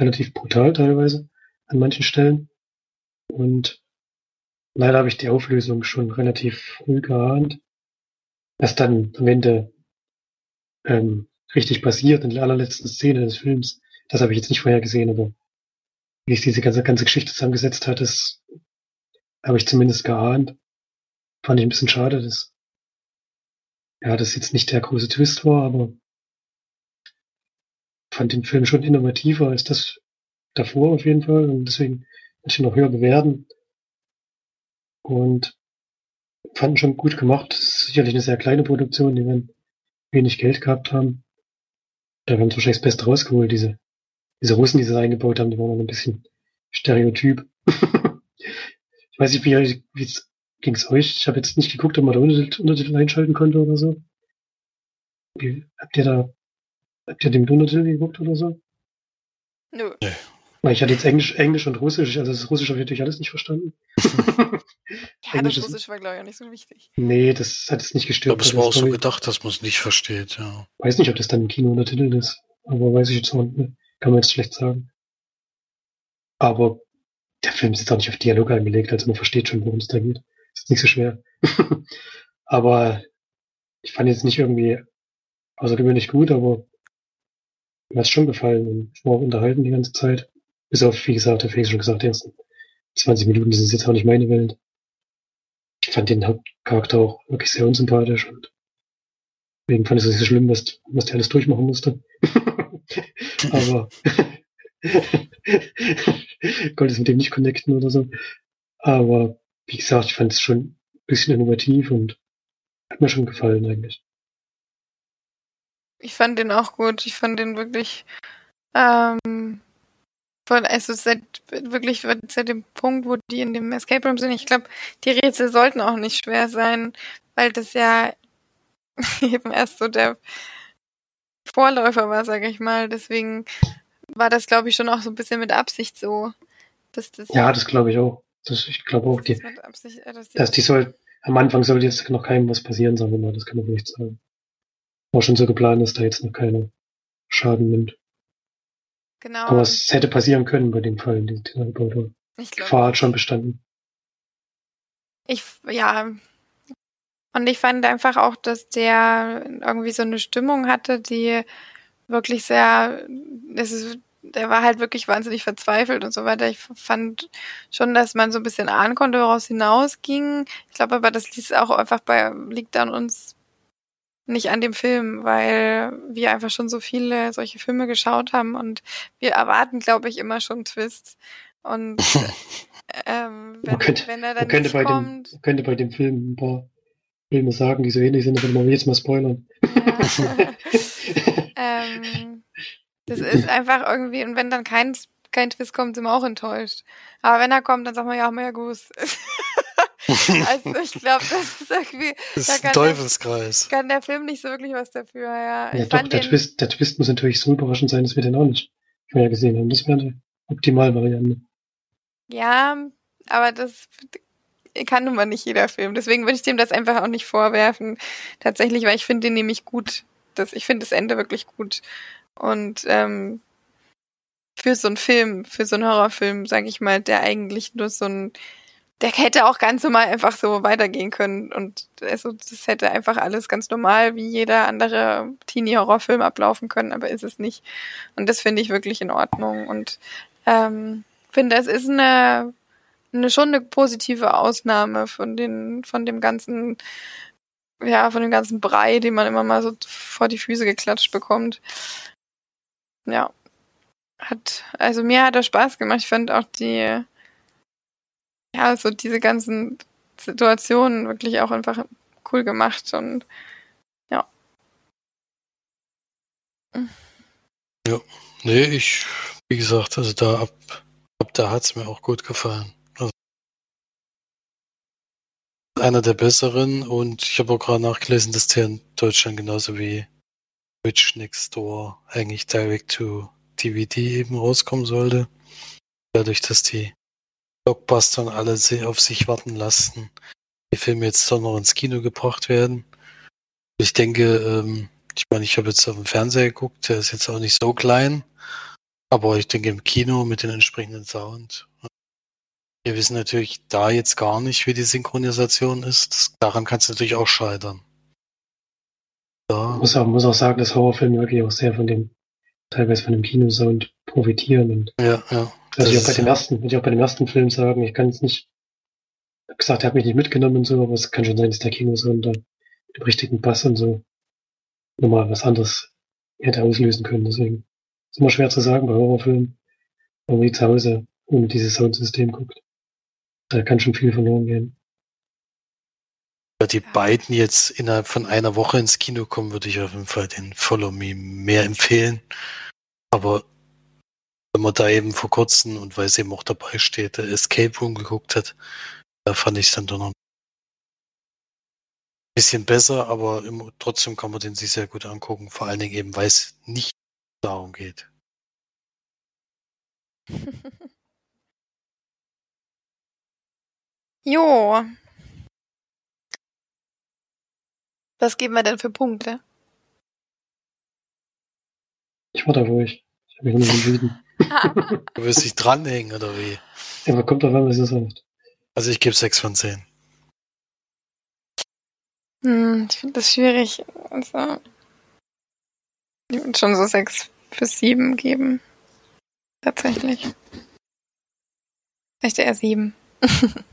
relativ brutal teilweise an manchen Stellen. Und leider habe ich die Auflösung schon relativ früh geahnt. Was dann am Ende ähm, richtig passiert in der allerletzten Szene des Films, das habe ich jetzt nicht vorher gesehen, aber wie sich diese ganze, ganze Geschichte zusammengesetzt hat, das habe ich zumindest geahnt. Fand ich ein bisschen schade, dass ja, das jetzt nicht der große Twist war, aber fand den Film schon innovativer als das davor auf jeden Fall und deswegen ich noch höher bewerten. Und fanden schon gut gemacht. sicherlich eine sehr kleine Produktion, die werden wenig Geld gehabt haben. Da haben sie wahrscheinlich das Beste rausgeholt. Diese, diese Russen, die sie eingebaut haben, die waren ein bisschen Stereotyp. ich weiß nicht, wie, wie ging es euch? Ich habe jetzt nicht geguckt, ob man da Untertitel, Untertitel einschalten konnte oder so. Wie, habt ihr da, habt ihr den Untertitel geguckt oder so? Nö. Weil ich hatte jetzt Englisch, Englisch und Russisch, also das Russisch habe ich natürlich alles nicht verstanden. ja, Englisch das ist- Russisch war, glaube ich, auch nicht so wichtig. Nee, das hat es nicht Ich gestört. glaube, es war auch so gedacht, dass man es nicht versteht, ja. Weiß nicht, ob das dann im Kino untertitelt ist. Aber weiß ich jetzt auch nicht. Kann man jetzt schlecht sagen. Aber der Film ist jetzt auch nicht auf Dialog angelegt, also man versteht schon, worum es da geht. Ist nicht so schwer. aber ich fand jetzt nicht irgendwie außergewöhnlich gut, aber mir hat schon gefallen und ich war auch unterhalten die ganze Zeit. Bis auf, wie gesagt, der Felix schon gesagt, die ersten 20 Minuten, das ist jetzt auch nicht meine Welt. Ich fand den Hauptcharakter auch wirklich sehr unsympathisch und deswegen fand ich es nicht so schlimm, was, was der alles durchmachen musste. Aber konnte es mit dem nicht connecten oder so. Aber wie gesagt, ich fand es schon ein bisschen innovativ und hat mir schon gefallen eigentlich. Ich fand den auch gut. Ich fand den wirklich, ähm, von, also seit, wirklich seit dem Punkt, wo die in dem Escape Room sind. Ich glaube, die Rätsel sollten auch nicht schwer sein, weil das ja eben erst so der Vorläufer war, sage ich mal. Deswegen war das, glaube ich, schon auch so ein bisschen mit Absicht so, dass das, Ja, das glaube ich auch. Das, ich glaube auch, die, das Absicht, äh, dass die, dass die soll, am Anfang soll jetzt noch keinem was passieren, sagen wir mal, das kann man nicht sagen. War schon so geplant, dass da jetzt noch keiner Schaden nimmt. Genau. Aber es hätte passieren können bei den Fallen, die glaub, Gefahr hat schon bestanden. Ich, ja. Und ich fand einfach auch, dass der irgendwie so eine Stimmung hatte, die wirklich sehr, das ist, der war halt wirklich wahnsinnig verzweifelt und so weiter. Ich fand schon, dass man so ein bisschen ahnen konnte, woraus hinausging. Ich glaube aber, das liegt auch einfach bei, liegt an uns nicht an dem Film, weil wir einfach schon so viele solche Filme geschaut haben und wir erwarten, glaube ich, immer schon Twists. Und ähm, wenn, Man könnte- wenn er Man dann könnte nicht bei, kommt, dem, man könnte bei dem Film ein paar Filme sagen, die so ähnlich sind, aber man will jetzt mal spoilern. Ja. ähm, das ist einfach irgendwie, und wenn dann kein, kein Twist kommt, sind wir auch enttäuscht. Aber wenn er kommt, dann sagen wir ja, mehr Gruß. also ich glaube, das ist irgendwie, Das Da ist kann ein der- Teufelskreis. kann der Film nicht so wirklich was dafür, ja. Ja, ich doch, fand der den, Twist, der Twist muss natürlich so überraschend sein, dass wir den auch nicht vorher gesehen haben. Das wäre eine Optimalvariante. ja, aber das kann nun mal nicht jeder Film. Deswegen würde ich dem das einfach auch nicht vorwerfen. Tatsächlich, weil ich finde den nämlich gut. Das, ich finde das Ende wirklich gut. Und ähm, für so einen Film, für so einen Horrorfilm, sage ich mal, der eigentlich nur so ein der hätte auch ganz normal einfach so weitergehen können und also das hätte einfach alles ganz normal wie jeder andere Teenie-Horrorfilm ablaufen können, aber ist es nicht. Und das finde ich wirklich in Ordnung und ähm, finde, es ist eine, eine schon eine positive Ausnahme von den von dem ganzen ja von dem ganzen Brei, den man immer mal so vor die Füße geklatscht bekommt. Ja, hat also mir hat er Spaß gemacht. Ich fand auch die ja, so diese ganzen Situationen wirklich auch einfach cool gemacht und ja. Ja, nee, ich, wie gesagt, also da ab, ab da hat's mir auch gut gefallen. Also einer der besseren und ich habe auch gerade nachgelesen, dass der in Deutschland genauso wie Witch Next Door eigentlich direct to DVD eben rauskommen sollte. Dadurch, dass die Blockbustern alle auf sich warten lassen. Die Filme jetzt doch noch ins Kino gebracht werden. Ich denke, ähm, ich meine, ich habe jetzt auf dem Fernseher geguckt, der ist jetzt auch nicht so klein, aber ich denke im Kino mit den entsprechenden Sound. Wir wissen natürlich da jetzt gar nicht, wie die Synchronisation ist. Das, daran kann es natürlich auch scheitern. Da. Muss auch, muss auch sagen, dass Horrorfilme wirklich auch sehr von dem, teilweise von dem Kinosound profitieren. Und ja, ja. Also ich auch bei dem ersten, ich auch bei dem ersten Film sagen, ich kann es nicht, gesagt, er hat mich nicht mitgenommen und so, aber es kann schon sein, dass der Kinosound da den richtigen Bass und so nochmal was anderes hätte auslösen können. Deswegen ist immer schwer zu sagen bei Horrorfilmen, wenn man die zu Hause ohne dieses Soundsystem guckt. Da kann schon viel verloren gehen. Da die beiden jetzt innerhalb von einer Woche ins Kino kommen, würde ich auf jeden Fall den Follow Me mehr empfehlen. Aber wenn man da eben vor kurzem und weil es eben auch dabei steht, der Escape Room geguckt hat, da fand ich es dann doch noch ein bisschen besser, aber im, trotzdem kann man den sich sehr gut angucken, vor allen Dingen eben, weil es nicht darum geht. jo. Was geben wir denn für Punkte? Ich war da ruhig. Ich habe mich noch nicht entschieden. du wirst dich dranhängen, oder wie? Ja, aber kommt doch an, was ihr sagt. Also ich gebe 6 von 10. Hm, ich finde das schwierig. Also, ich würde schon so 6 bis 7 geben. Tatsächlich. Vielleicht eher 7.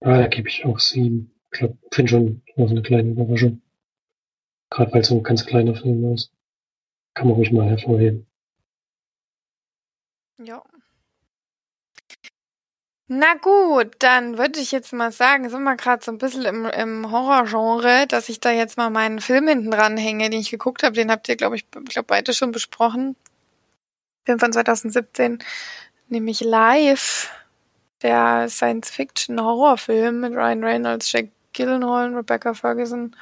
ah, da gebe ich auch 7. Ich glaube, finde schon noch eine kleine Überraschung. Gerade weil es so ein ganz kleiner Film ist. Kann man ruhig mal hervorheben. Ja. Na gut, dann würde ich jetzt mal sagen, sind wir gerade so ein bisschen im, im Horrorgenre, dass ich da jetzt mal meinen Film hinten dran hänge, den ich geguckt habe. Den habt ihr, glaube ich, glaube beide schon besprochen. Film von 2017, nämlich Live, der Science-Fiction-Horrorfilm mit Ryan Reynolds, Jack Gyllenhaal, Rebecca Ferguson,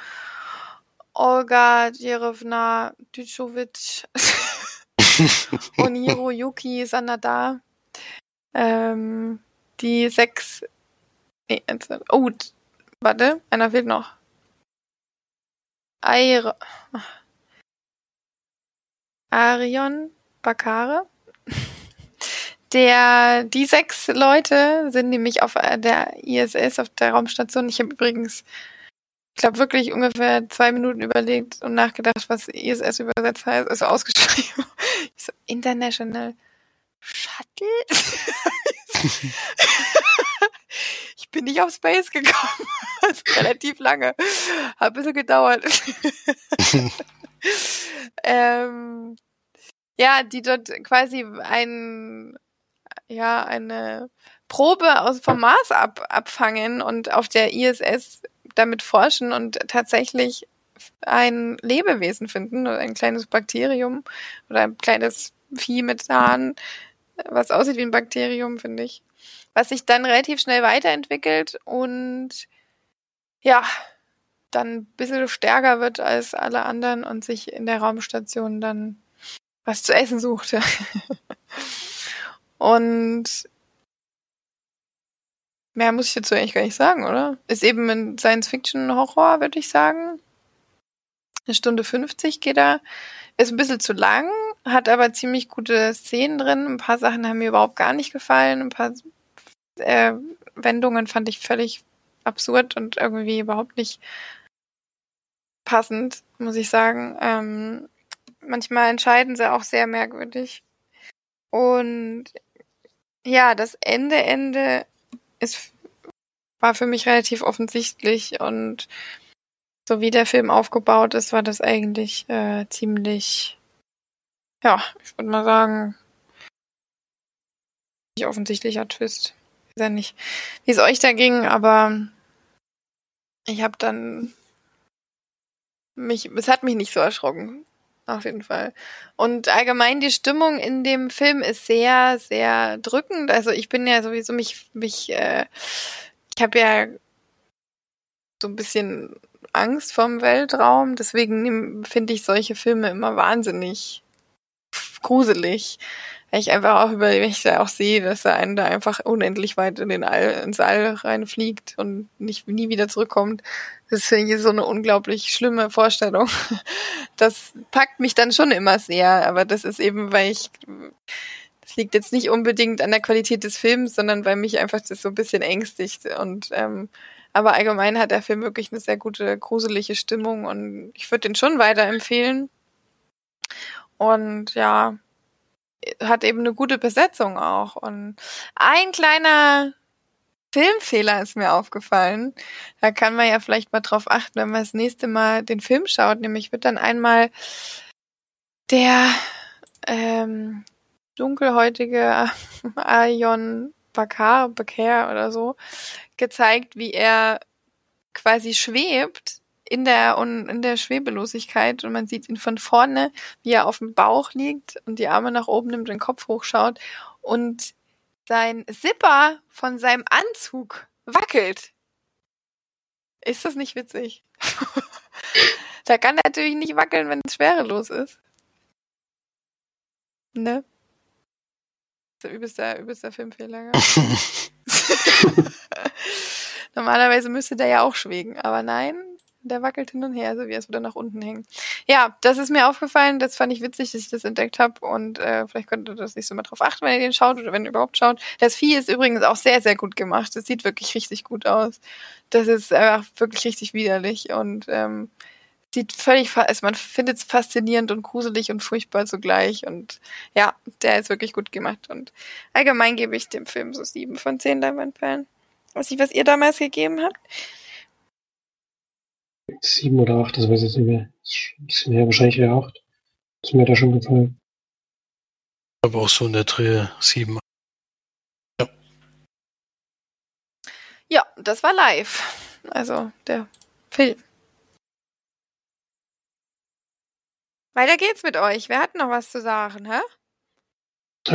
Olga Jerevna Dychovic. und Hiroyuki Sanada. Ähm, die sechs. Nee, oh, warte, einer fehlt noch. Air Arion Bakare. Der, die sechs Leute sind nämlich auf der ISS, auf der Raumstation. Ich habe übrigens glaube wirklich ungefähr zwei Minuten überlegt und nachgedacht, was ISS übersetzt heißt, also ausgeschrieben. Ich so, International Shuttle? ich bin nicht auf Space gekommen. Das ist relativ lange. Hat ein bisschen gedauert. ähm, ja, die dort quasi ein, ja, eine Probe aus vom Mars ab, abfangen und auf der ISS damit forschen und tatsächlich ein Lebewesen finden oder ein kleines Bakterium oder ein kleines Vieh mit Haaren, was aussieht wie ein Bakterium, finde ich. Was sich dann relativ schnell weiterentwickelt und ja, dann ein bisschen stärker wird als alle anderen und sich in der Raumstation dann was zu essen suchte. und Mehr muss ich dazu eigentlich gar nicht sagen, oder? Ist eben ein Science-Fiction-Horror, würde ich sagen. Eine Stunde 50 geht er. Ist ein bisschen zu lang, hat aber ziemlich gute Szenen drin. Ein paar Sachen haben mir überhaupt gar nicht gefallen. Ein paar äh, Wendungen fand ich völlig absurd und irgendwie überhaupt nicht passend, muss ich sagen. Ähm, manchmal entscheiden sie auch sehr merkwürdig. Und ja, das Ende, Ende ist, war für mich relativ offensichtlich und so wie der Film aufgebaut ist, war das eigentlich äh, ziemlich, ja, ich würde mal sagen, nicht offensichtlicher Twist. Ich weiß ja nicht, wie es euch da ging, aber ich habe dann mich, es hat mich nicht so erschrocken. Auf jeden Fall. Und allgemein die Stimmung in dem Film ist sehr, sehr drückend. Also ich bin ja sowieso mich, mich, äh, ich habe ja so ein bisschen Angst vorm Weltraum. Deswegen finde ich solche Filme immer wahnsinnig gruselig. Weil ich einfach auch über, wenn ich da auch sehe, dass er einen da einfach unendlich weit in den All, ins All reinfliegt und nicht, nie wieder zurückkommt. Das finde ich so eine unglaublich schlimme Vorstellung. Das packt mich dann schon immer sehr, aber das ist eben, weil ich, das liegt jetzt nicht unbedingt an der Qualität des Films, sondern weil mich einfach das so ein bisschen ängstigt und, ähm, aber allgemein hat der Film wirklich eine sehr gute, gruselige Stimmung und ich würde den schon weiterempfehlen. Und ja, hat eben eine gute Besetzung auch. Und ein kleiner Filmfehler ist mir aufgefallen. Da kann man ja vielleicht mal drauf achten, wenn man das nächste Mal den Film schaut. Nämlich wird dann einmal der ähm, dunkelhäutige Ayon Bakar, Bakar oder so, gezeigt, wie er quasi schwebt in der, in der Schwebelosigkeit und man sieht ihn von vorne, wie er auf dem Bauch liegt und die Arme nach oben nimmt, den Kopf hochschaut und sein Zipper von seinem Anzug wackelt. Ist das nicht witzig? da kann er natürlich nicht wackeln, wenn es schwerelos ist. Ne? Das ist übelster, übelster Filmfehler. Normalerweise müsste der ja auch schwingen, aber nein, der wackelt hin und her, so wie es wieder nach unten hängt. Ja, das ist mir aufgefallen. Das fand ich witzig, dass ich das entdeckt habe. Und äh, vielleicht könnt ihr das nicht so mal drauf achten, wenn ihr den schaut oder wenn ihr überhaupt schaut. Das Vieh ist übrigens auch sehr, sehr gut gemacht. Das sieht wirklich richtig gut aus. Das ist einfach wirklich richtig widerlich und ähm, sieht völlig, also man findet es faszinierend und gruselig und furchtbar zugleich. Und ja, der ist wirklich gut gemacht. Und allgemein gebe ich dem Film so sieben von zehn Leinwandperlen. Weiß nicht, was ihr damals gegeben habt sieben oder acht, das weiß ich jetzt nicht mehr. Das ist ein bisschen mehr, wahrscheinlich eher acht. Das ist mir da schon gefallen. Aber auch so in der Dreh sieben. Ja. Ja, das war live. Also der Film. Weiter geht's mit euch. Wer hat noch was zu sagen, hä?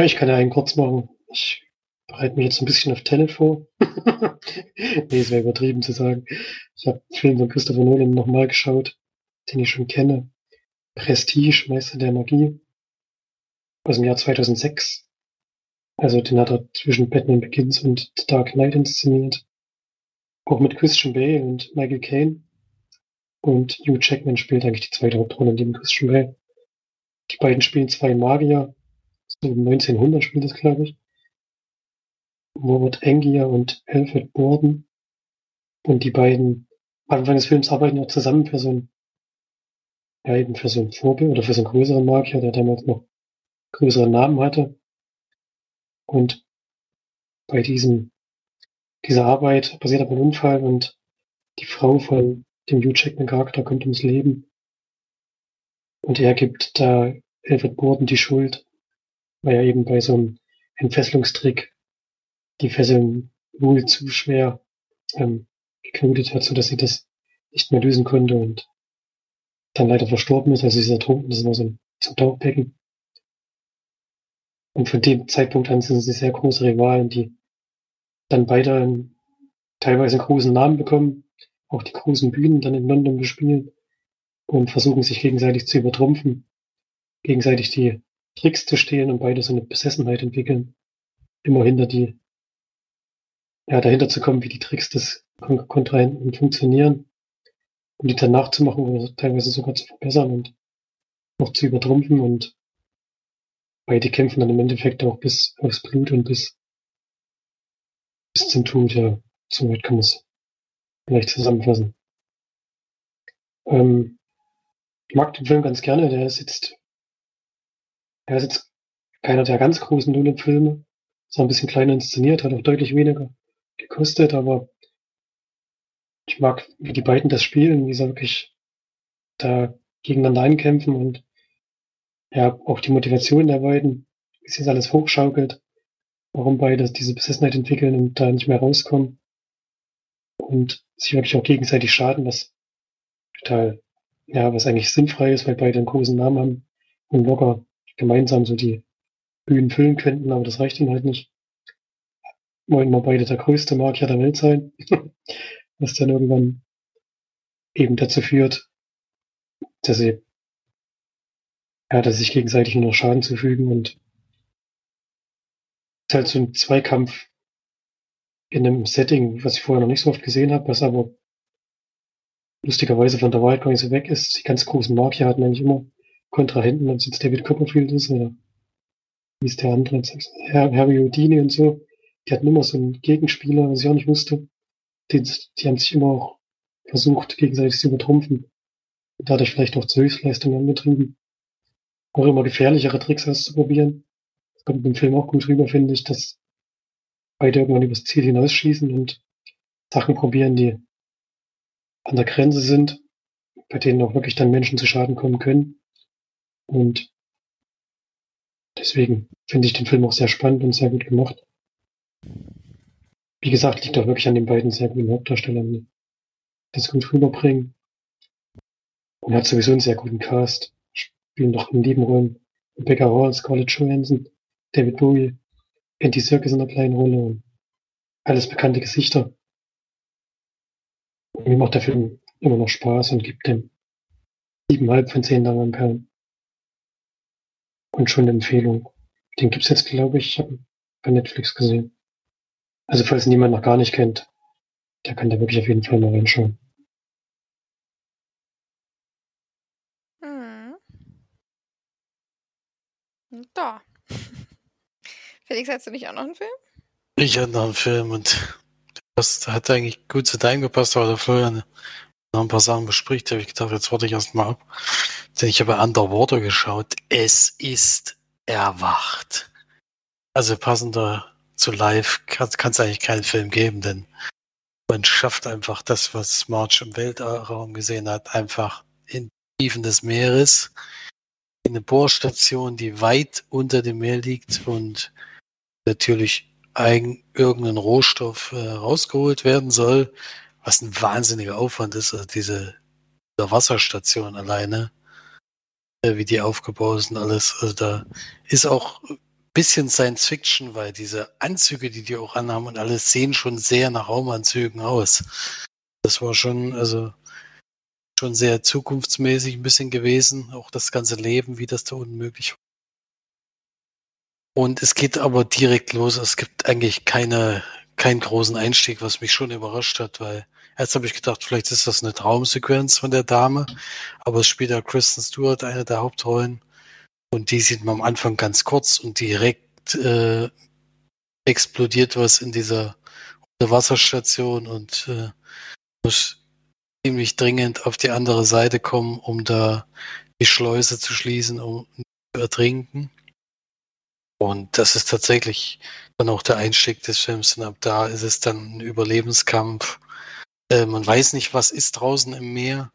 Ich kann ja einen kurz machen. Ich bereite mich jetzt ein bisschen auf Tenet vor. nee, es wäre übertrieben zu sagen. Ich habe den Film von Christopher Nolan nochmal geschaut, den ich schon kenne. Prestige, Meister der Magie. Aus dem Jahr 2006. Also den hat er zwischen Batman Begins und The Dark Knight inszeniert. Auch mit Christian Bale und Michael Caine. Und Hugh Jackman spielt eigentlich die zweite Hauptrolle neben Christian Bale. Die beiden spielen zwei Magier. So 1900 spielt das, glaube ich. Robert Angier und Alfred Borden. Und die beiden Anfang des Films arbeiten auch zusammen für so ein, ja eben für so ein Vorbild oder für so einen größeren Magier, der damals noch größeren Namen hatte. Und bei diesem, dieser Arbeit passiert aber ein Unfall und die Frau von dem Hugh Jackman Charakter kommt ums Leben. Und er gibt da Alfred Borden die Schuld, weil er eben bei so einem Entfesselungstrick die Fesseln wohl zu schwer ähm, geknotet hat, so dass sie das nicht mehr lösen konnte und dann leider verstorben ist, also sie ist ertrunken, das war so ein, so ein Tauchbecken. Und von dem Zeitpunkt an sind sie sehr große Rivalen, die dann beide einen, teilweise einen großen Namen bekommen, auch die großen Bühnen dann in London bespielen und versuchen sich gegenseitig zu übertrumpfen, gegenseitig die Tricks zu stehlen und beide so eine Besessenheit entwickeln, immer hinter die ja, dahinter zu kommen, wie die Tricks des Kon Kontrahenten funktionieren, um die dann nachzumachen oder teilweise sogar zu verbessern und noch zu übertrumpfen und beide kämpfen dann im Endeffekt auch bis aufs Blut und bis bis zum Tod, ja. So weit kann man es vielleicht zusammenfassen. Ähm, ich mag den Film ganz gerne. Der ist jetzt, der ist jetzt keiner der ganz großen Nolan-Filme. Ist auch ein bisschen kleiner inszeniert, hat auch deutlich weniger gekostet, aber ich mag, wie die beiden das spielen, wie sie wirklich da gegeneinander einkämpfen und ja, auch die Motivation der beiden, wie sich das alles hochschaukelt, warum beide diese Besessenheit entwickeln und da nicht mehr rauskommen und sich wirklich auch gegenseitig schaden, was total, ja, was eigentlich sinnfrei ist, weil beide einen großen Namen haben und locker gemeinsam so die Bühnen füllen könnten, aber das reicht ihnen halt nicht. Wollen wir beide der größte Magier der Welt sein, was dann irgendwann eben dazu führt, dass sie, ja, dass sich gegenseitig nur noch Schaden zufügen und es ist halt so ein Zweikampf in einem Setting, was ich vorher noch nicht so oft gesehen habe, was aber lustigerweise von der Wahrheit gar nicht so weg ist. Die ganz großen Magier hatten eigentlich immer Kontrahenten, ob es jetzt David Copperfield ist oder wie ist der andere, Harry Houdini und so. Die hatten immer so einen Gegenspieler, was ich auch nicht wusste. Die, die haben sich immer auch versucht, gegenseitig zu übertrumpfen. Und dadurch vielleicht auch zu Höchstleistungen angetrieben. Auch immer gefährlichere Tricks auszuprobieren. Das kommt im Film auch gut rüber, finde ich, dass beide irgendwann übers Ziel hinausschießen und Sachen probieren, die an der Grenze sind, bei denen auch wirklich dann Menschen zu Schaden kommen können. Und deswegen finde ich den Film auch sehr spannend und sehr gut gemacht. Wie gesagt, liegt auch wirklich an den beiden sehr guten Hauptdarstellern, die das gut rüberbringen. Und hat sowieso einen sehr guten Cast. Spielen doch in Nebenrollen Rebecca Hall, Scarlett Johansson, David Bowie, Andy Serkis in einer kleinen Rolle und alles bekannte Gesichter. Und mir macht der Film immer noch Spaß und gibt dem siebeneinhalb von zehn Perlen. Und schon eine Empfehlung. Den gibt's jetzt, glaube ich, bei Netflix gesehen. Also falls niemand noch gar nicht kennt, der kann da wirklich auf jeden Fall mal reinschauen. Hm. Da. Felix, hast du nicht auch noch einen Film? Ich hatte noch einen Film und das hat eigentlich gut zu deinem gepasst, aber der Florian noch ein paar Sachen bespricht, habe ich gedacht, jetzt warte ich erst mal ab. Denn ich habe Underwater geschaut. Es ist erwacht. Also passender zu live kann es eigentlich keinen Film geben, denn man schafft einfach das, was March im Weltraum gesehen hat, einfach in Tiefen des Meeres, in eine Bohrstation, die weit unter dem Meer liegt und natürlich eigen, irgendein Rohstoff äh, rausgeholt werden soll, was ein wahnsinniger Aufwand ist, also diese der Wasserstation alleine, äh, wie die aufgebaut ist und alles. Also da ist auch ein bisschen Science Fiction, weil diese Anzüge, die die auch anhaben und alles, sehen schon sehr nach Raumanzügen aus. Das war schon, also schon sehr zukunftsmäßig ein bisschen gewesen, auch das ganze Leben, wie das da unten möglich war. Und es geht aber direkt los. Es gibt eigentlich keine, keinen großen Einstieg, was mich schon überrascht hat, weil erst habe ich gedacht, vielleicht ist das eine Traumsequenz von der Dame, aber es spielt ja Kristen Stewart eine der Hauptrollen und die sieht man am Anfang ganz kurz und direkt äh, explodiert was in dieser Wasserstation und äh, muss ziemlich dringend auf die andere Seite kommen, um da die Schleuse zu schließen, um zu ertrinken. Und das ist tatsächlich dann auch der Einstieg des Films. Und ab da ist es dann ein Überlebenskampf. Äh, man weiß nicht, was ist draußen im Meer.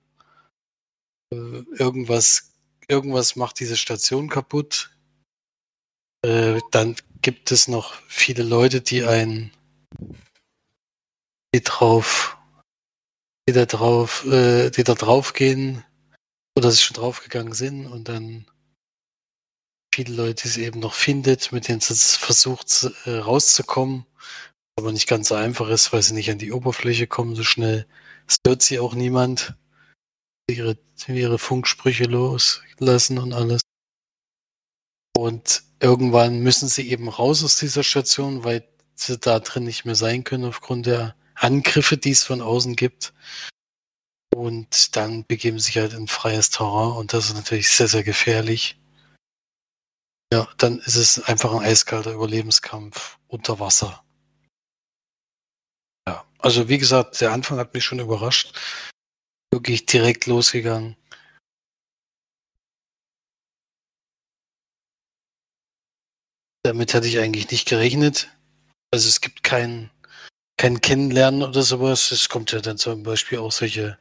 Äh, irgendwas, irgendwas macht diese Station kaputt. Äh, dann gibt es noch viele Leute, die einen, die drauf, die da drauf, äh, die da drauf gehen oder sie schon draufgegangen sind und dann viele Leute, die sie eben noch findet, mit denen sie versucht äh, rauszukommen, aber nicht ganz so einfach ist, weil sie nicht an die Oberfläche kommen so schnell. Es hört sie auch niemand. Ihre, ihre Funksprüche loslassen und alles. Und irgendwann müssen sie eben raus aus dieser Station, weil sie da drin nicht mehr sein können aufgrund der Angriffe, die es von außen gibt. Und dann begeben sie sich halt in freies Terrain und das ist natürlich sehr, sehr gefährlich. Ja, dann ist es einfach ein eiskalter Überlebenskampf unter Wasser. Also wie gesagt, der Anfang hat mich schon überrascht. Wirklich direkt losgegangen. Damit hatte ich eigentlich nicht gerechnet. Also es gibt kein, kein Kennenlernen oder sowas. Es kommt ja dann zum Beispiel auch solche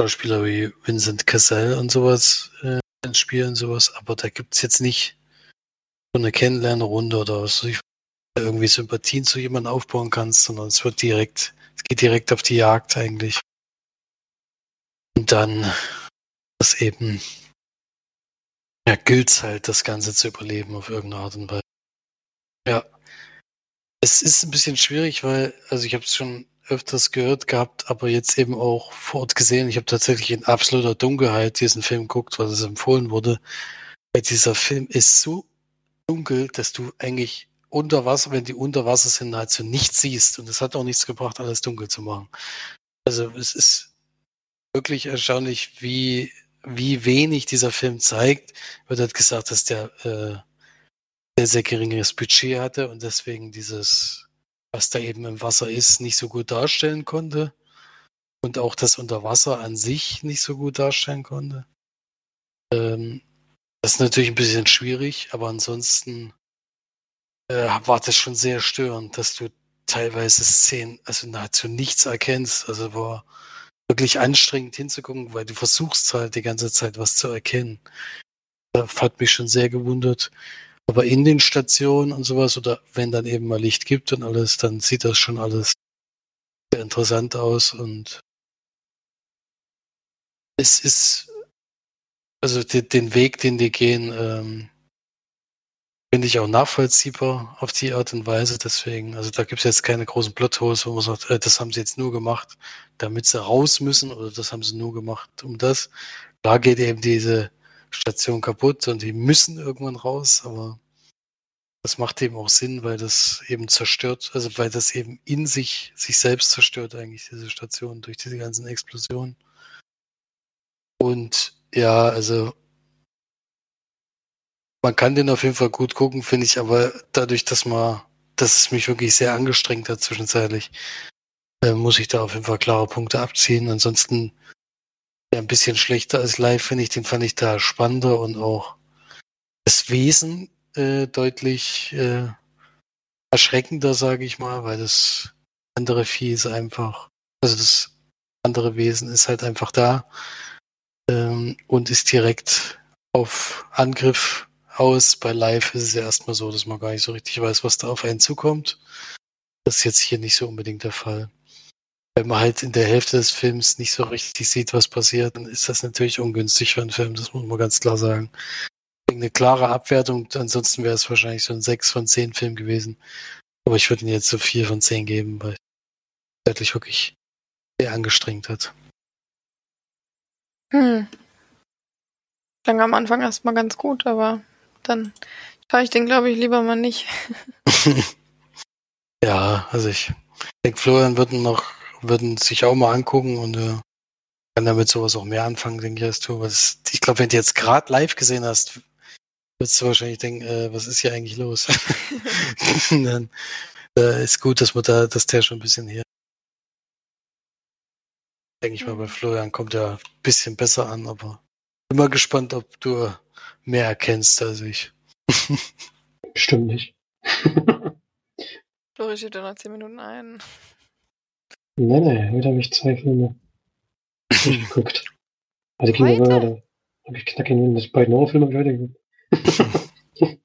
Schauspieler wie Vincent Cassell und sowas äh, ins Spiel und sowas. Aber da gibt es jetzt nicht so eine Kennenlernrunde oder was ich irgendwie Sympathien zu jemandem aufbauen kannst, sondern es wird direkt, es geht direkt auf die Jagd eigentlich. Und dann das eben, ja, gilt halt, das Ganze zu überleben auf irgendeine Art und Weise. Ja. Es ist ein bisschen schwierig, weil, also ich habe es schon öfters gehört gehabt, aber jetzt eben auch vor Ort gesehen. Ich habe tatsächlich in absoluter Dunkelheit diesen Film geguckt, weil es empfohlen wurde. Weil dieser Film ist so dunkel, dass du eigentlich unter Wasser, wenn die unter Wasser sind, nahezu nichts siehst. Und es hat auch nichts gebracht, alles dunkel zu machen. Also es ist wirklich erstaunlich, wie, wie wenig dieser Film zeigt. Wird halt gesagt, dass der äh, sehr, sehr geringes Budget hatte und deswegen dieses, was da eben im Wasser ist, nicht so gut darstellen konnte. Und auch das Unterwasser an sich nicht so gut darstellen konnte. Ähm, das ist natürlich ein bisschen schwierig, aber ansonsten äh, war das schon sehr störend, dass du teilweise Szenen, also nahezu nichts erkennst. Also war wirklich anstrengend hinzugucken, weil du versuchst halt die ganze Zeit was zu erkennen. Das hat mich schon sehr gewundert. Aber in den Stationen und sowas, oder wenn dann eben mal Licht gibt und alles, dann sieht das schon alles sehr interessant aus und es ist also den Weg, den die gehen, ähm, finde ich auch nachvollziehbar auf die Art und Weise. Deswegen, also da gibt es jetzt keine großen Plotholes, wo man sagt, äh, das haben sie jetzt nur gemacht, damit sie raus müssen oder das haben sie nur gemacht, um das. Da geht eben diese Station kaputt und die müssen irgendwann raus, aber das macht eben auch Sinn, weil das eben zerstört, also weil das eben in sich, sich selbst zerstört eigentlich, diese Station, durch diese ganzen Explosionen. Und ja, also man kann den auf jeden Fall gut gucken, finde ich, aber dadurch, dass man, dass es mich wirklich sehr angestrengt hat zwischenzeitlich, äh, muss ich da auf jeden Fall klare Punkte abziehen. Ansonsten ja, ein bisschen schlechter als live, finde ich, den fand ich da spannender und auch das Wesen äh, deutlich äh, erschreckender, sage ich mal, weil das andere Vieh ist einfach, also das andere Wesen ist halt einfach da ähm, und ist direkt auf Angriff aus. Bei Live ist es ja erstmal so, dass man gar nicht so richtig weiß, was da auf einen zukommt. Das ist jetzt hier nicht so unbedingt der Fall. Wenn man halt in der Hälfte des Films nicht so richtig sieht, was passiert, dann ist das natürlich ungünstig für einen Film, das muss man ganz klar sagen. Eine klare Abwertung, ansonsten wäre es wahrscheinlich so ein 6 von 10 Film gewesen. Aber ich würde ihn jetzt so 4 von 10 geben, weil es wirklich sehr angestrengt hat. Hm. Klang am Anfang erstmal ganz gut, aber dann schaue ich den, glaube ich, lieber mal nicht. ja, also ich denke, Florian würden noch, würden sich auch mal angucken und äh, kann damit sowas auch mehr anfangen, denke ich, als du. Was, ich glaube, wenn du jetzt gerade live gesehen hast, würdest du wahrscheinlich denken, äh, was ist hier eigentlich los? dann äh, ist gut, dass man da, dass der schon ein bisschen hier denke ich mal, bei mhm. Florian kommt er ein bisschen besser an, aber immer gespannt, ob du mehr erkennst als ich. Bestimmt nicht. Flori steht ja noch 10 Minuten ein. Nee, nee, heute habe ich zwei Filme geguckt. Also Kino war da habe ich knackig in das beiden Horrorfilme weitergeguckt.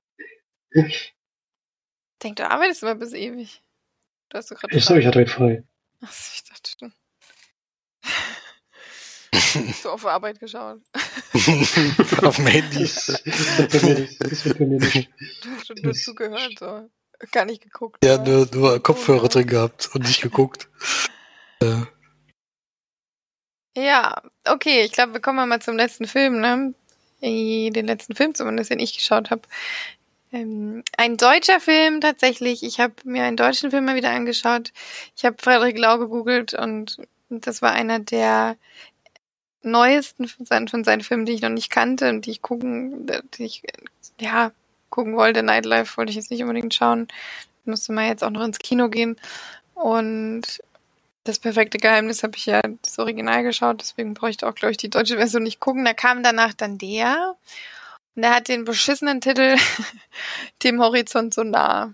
Denk, du arbeitest immer bis ewig. Du hast doch gerade. Ich so, ich hatte heute frei. Achso, ich dachte schon. So auf Arbeit geschaut. auf dem Handy. Das wird mir nicht. Du hast schon nur zugehört, so. Gar nicht geguckt. Ja, nur, nur Kopfhörer drin gehabt und nicht geguckt. Ja. Ja, okay, ich glaube, wir kommen mal zum letzten Film, ne? Den letzten Film zumindest, den ich geschaut habe. Ähm, ein deutscher Film tatsächlich. Ich habe mir einen deutschen Film mal wieder angeschaut. Ich habe Frederik Lau gegoogelt und das war einer der neuesten von seinen, von seinen Filmen, die ich noch nicht kannte und die ich gucken, die ich, ja, gucken wollte. Nightlife wollte ich jetzt nicht unbedingt schauen. Musste mal jetzt auch noch ins Kino gehen. Und Das perfekte Geheimnis habe ich ja das Original geschaut, deswegen bräuchte auch, glaube ich, die deutsche Version nicht gucken. Da kam danach dann der. Und der hat den beschissenen Titel Dem Horizont so nah.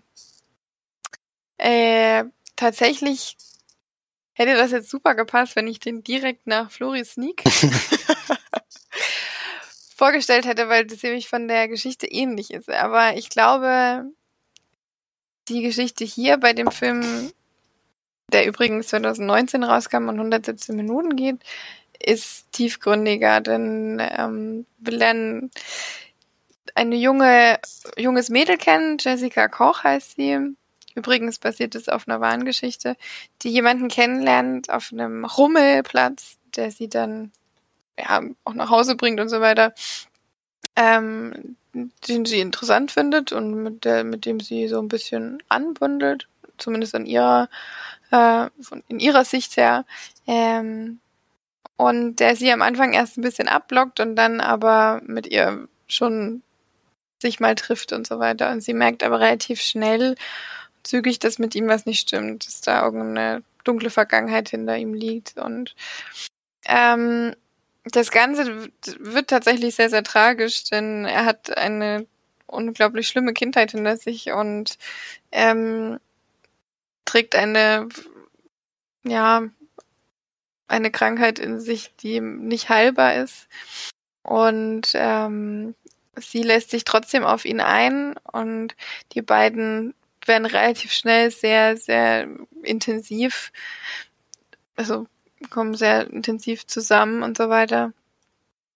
Äh, tatsächlich hätte das jetzt super gepasst, wenn ich den direkt nach Flori Sneak vorgestellt hätte, weil das nämlich von der Geschichte ähnlich ist. Aber ich glaube, die Geschichte hier bei dem Film, der übrigens 2019 rauskam und 117 Minuten geht, ist tiefgründiger, denn ähm, wir lernen eine junge, junges Mädel kennen, Jessica Koch heißt sie. Übrigens basiert es auf einer wahren Geschichte, die jemanden kennenlernt auf einem Rummelplatz, der sie dann ja, auch nach Hause bringt und so weiter, ähm, den sie interessant findet und mit, der, mit dem sie so ein bisschen anbündelt, zumindest in ihrer, äh, von, in ihrer Sicht her. Ähm, und der sie am Anfang erst ein bisschen abblockt und dann aber mit ihr schon sich mal trifft und so weiter. Und sie merkt aber relativ schnell, zügig, dass mit ihm was nicht stimmt, dass da irgendeine dunkle Vergangenheit hinter ihm liegt. Und ähm, das Ganze wird tatsächlich sehr, sehr tragisch, denn er hat eine unglaublich schlimme Kindheit hinter sich und ähm, trägt eine, ja, eine Krankheit in sich, die nicht heilbar ist. Und ähm, sie lässt sich trotzdem auf ihn ein und die beiden werden relativ schnell sehr, sehr intensiv. Also kommen sehr intensiv zusammen und so weiter.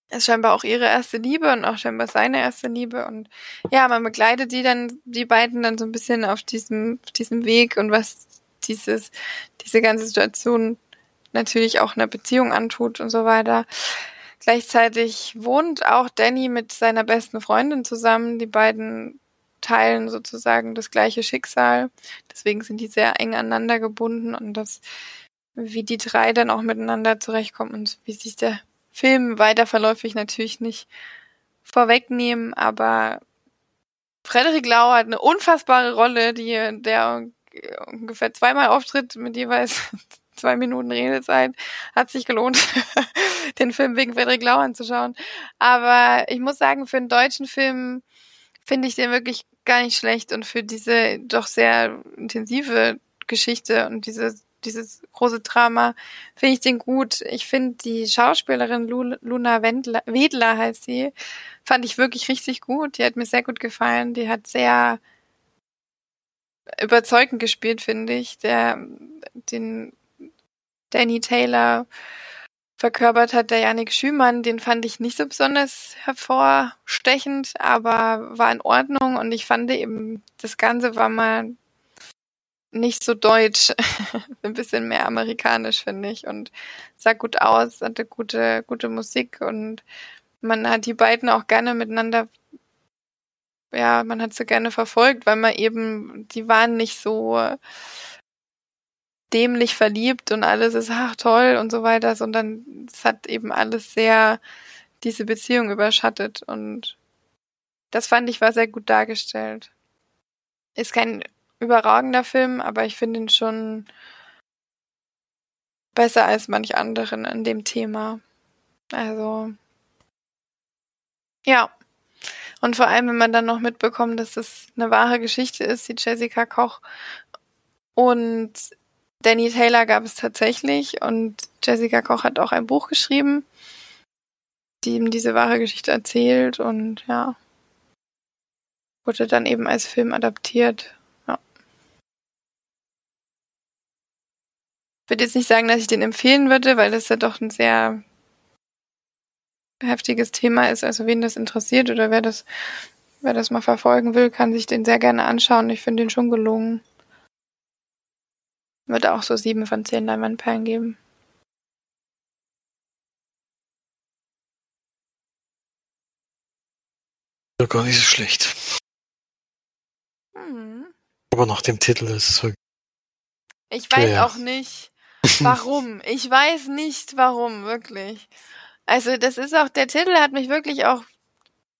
Ist scheinbar auch ihre erste Liebe und auch scheinbar seine erste Liebe. Und ja, man begleitet die dann, die beiden dann so ein bisschen auf diesem, auf diesem Weg und was dieses, diese ganze Situation natürlich auch einer Beziehung antut und so weiter. Gleichzeitig wohnt auch Danny mit seiner besten Freundin zusammen. Die beiden teilen sozusagen das gleiche Schicksal. Deswegen sind die sehr eng aneinander gebunden und das wie die drei dann auch miteinander zurechtkommen und wie sich der Film weiter verläuft, ich natürlich nicht vorwegnehmen, aber Frederik Lau hat eine unfassbare Rolle, die der ungefähr zweimal auftritt mit jeweils zwei Minuten Redezeit. Hat sich gelohnt, den Film wegen Frederik Lau anzuschauen. Aber ich muss sagen, für einen deutschen Film finde ich den wirklich gar nicht schlecht und für diese doch sehr intensive Geschichte und diese dieses große Drama, finde ich den gut. Ich finde die Schauspielerin Luna Wendler, Wedler heißt sie, fand ich wirklich richtig gut. Die hat mir sehr gut gefallen. Die hat sehr überzeugend gespielt, finde ich. Der, den Danny Taylor verkörpert hat, der Janik Schümann, den fand ich nicht so besonders hervorstechend, aber war in Ordnung und ich fand eben, das Ganze war mal nicht so deutsch, ein bisschen mehr amerikanisch, finde ich. Und sah gut aus, hatte gute, gute Musik und man hat die beiden auch gerne miteinander, ja, man hat sie gerne verfolgt, weil man eben, die waren nicht so dämlich verliebt und alles ist, ach toll und so weiter, sondern es hat eben alles sehr diese Beziehung überschattet und das fand ich war sehr gut dargestellt. Ist kein überragender Film, aber ich finde ihn schon besser als manch anderen in dem Thema. Also, ja. Und vor allem, wenn man dann noch mitbekommt, dass es eine wahre Geschichte ist, die Jessica Koch und Danny Taylor gab es tatsächlich und Jessica Koch hat auch ein Buch geschrieben, die ihm diese wahre Geschichte erzählt und ja, wurde dann eben als Film adaptiert. würde jetzt nicht sagen, dass ich den empfehlen würde, weil das ja doch ein sehr heftiges Thema ist. Also wen das interessiert oder wer das, wer das mal verfolgen will, kann sich den sehr gerne anschauen. Ich finde den schon gelungen. Würde auch so sieben von zehn Leinwandperlen geben. Ja, gar nicht so schlecht. Hm. Aber nach dem Titel ist es wirklich. Ich weiß ja. auch nicht. Warum? Ich weiß nicht warum, wirklich. Also das ist auch, der Titel hat mich wirklich auch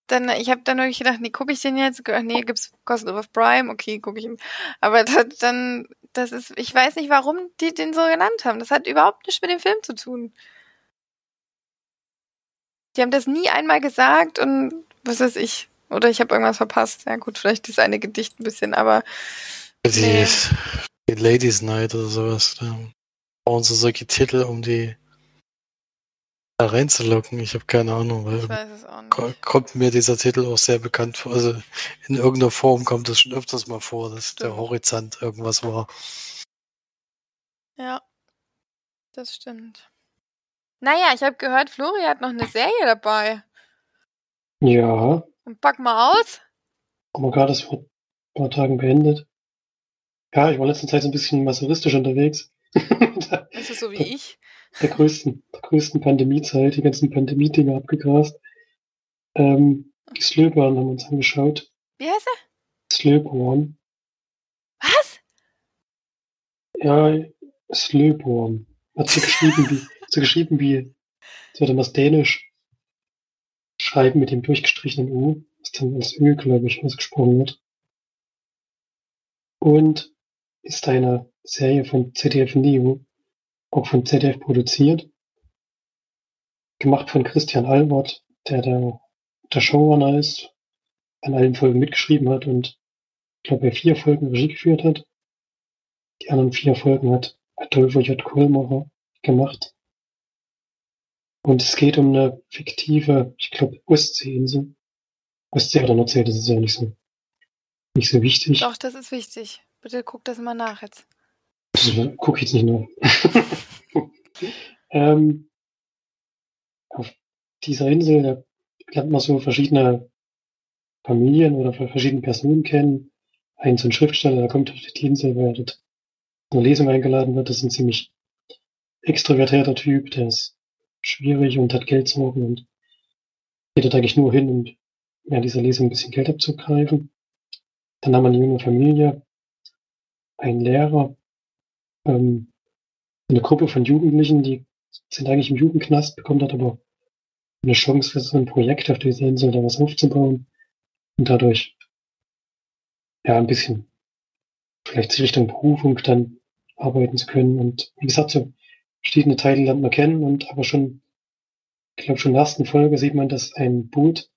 dann, ich habe dann wirklich gedacht, nee, gucke ich den jetzt? Nee, gibt's kostenlos auf Prime, okay, gucke ich ihn. Aber dann, das ist, ich weiß nicht, warum die den so genannt haben. Das hat überhaupt nichts mit dem Film zu tun. Die haben das nie einmal gesagt und was weiß ich. Oder ich habe irgendwas verpasst. Ja gut, vielleicht das eine Gedicht ein bisschen, aber. Die, nee. die Ladies Night oder sowas. Da brauchen sie solche Titel, um die da reinzulocken. Ich habe keine Ahnung, weil ich weiß es auch nicht. kommt mir dieser Titel auch sehr bekannt vor. Also in irgendeiner Form kommt es schon öfters mal vor, dass Stimmt. der Horizont irgendwas war. Ja, das stimmt. Naja, ich habe gehört, Flori hat noch eine Serie dabei. Ja, Und pack mal aus. aber gerade ist vor ein paar Tagen beendet. Ja, ich war letzte Zeit so ein bisschen masochistisch unterwegs. Das ist so wie ich. Der größten, der größten Pandemiezeit, die ganzen Pandemie-Dinge abgegrast. Ähm, die Slöborn haben wir uns angeschaut. Wie heißt er? Slöborn. Was? Ja, Slöborn. Hat so geschrieben wie, so geschrieben wie, so würde man es dänisch schreiben mit dem durchgestrichenen U, was dann als Ö, glaube ich, ausgesprochen wird. Und ist eine Serie von ZDF Neo, auch von ZDF produziert. Gemacht von Christian Albert, der der, der Showrunner ist, an allen Folgen mitgeschrieben hat und ich glaube, er vier Folgen Regie geführt hat. Die anderen vier Folgen hat Adolfo J. Kohlmacher gemacht. Und es geht um eine fiktive, ich glaube, Ostseeinsel. Ostsee oder Nordsee, das ist ja nicht so, nicht so wichtig. Doch, das ist wichtig. Bitte guck das mal nach jetzt. Das gucke ich jetzt nicht nach. ähm, auf dieser Insel, da lernt man so verschiedene Familien oder verschiedene Personen kennen. Ein so ein Schriftsteller, der kommt auf die Insel, weil er dort zu einer Lesung eingeladen wird. Das ist ein ziemlich extrovertierter Typ, der ist schwierig und hat Geldsorgen und geht dort eigentlich nur hin, um während dieser Lesung ein bisschen Geld abzugreifen. Dann haben wir eine junge Familie, einen Lehrer, ähm, eine Gruppe von Jugendlichen, die sind eigentlich im Jugendknast, bekommen dort aber eine Chance für so ein Projekt auf dieser Insel da was aufzubauen und dadurch ja ein bisschen vielleicht Richtung Berufung dann arbeiten zu können. Und wie gesagt, so verschiedene Teile lernt man kennen und aber schon, ich glaube schon in der ersten Folge sieht man, dass ein Boot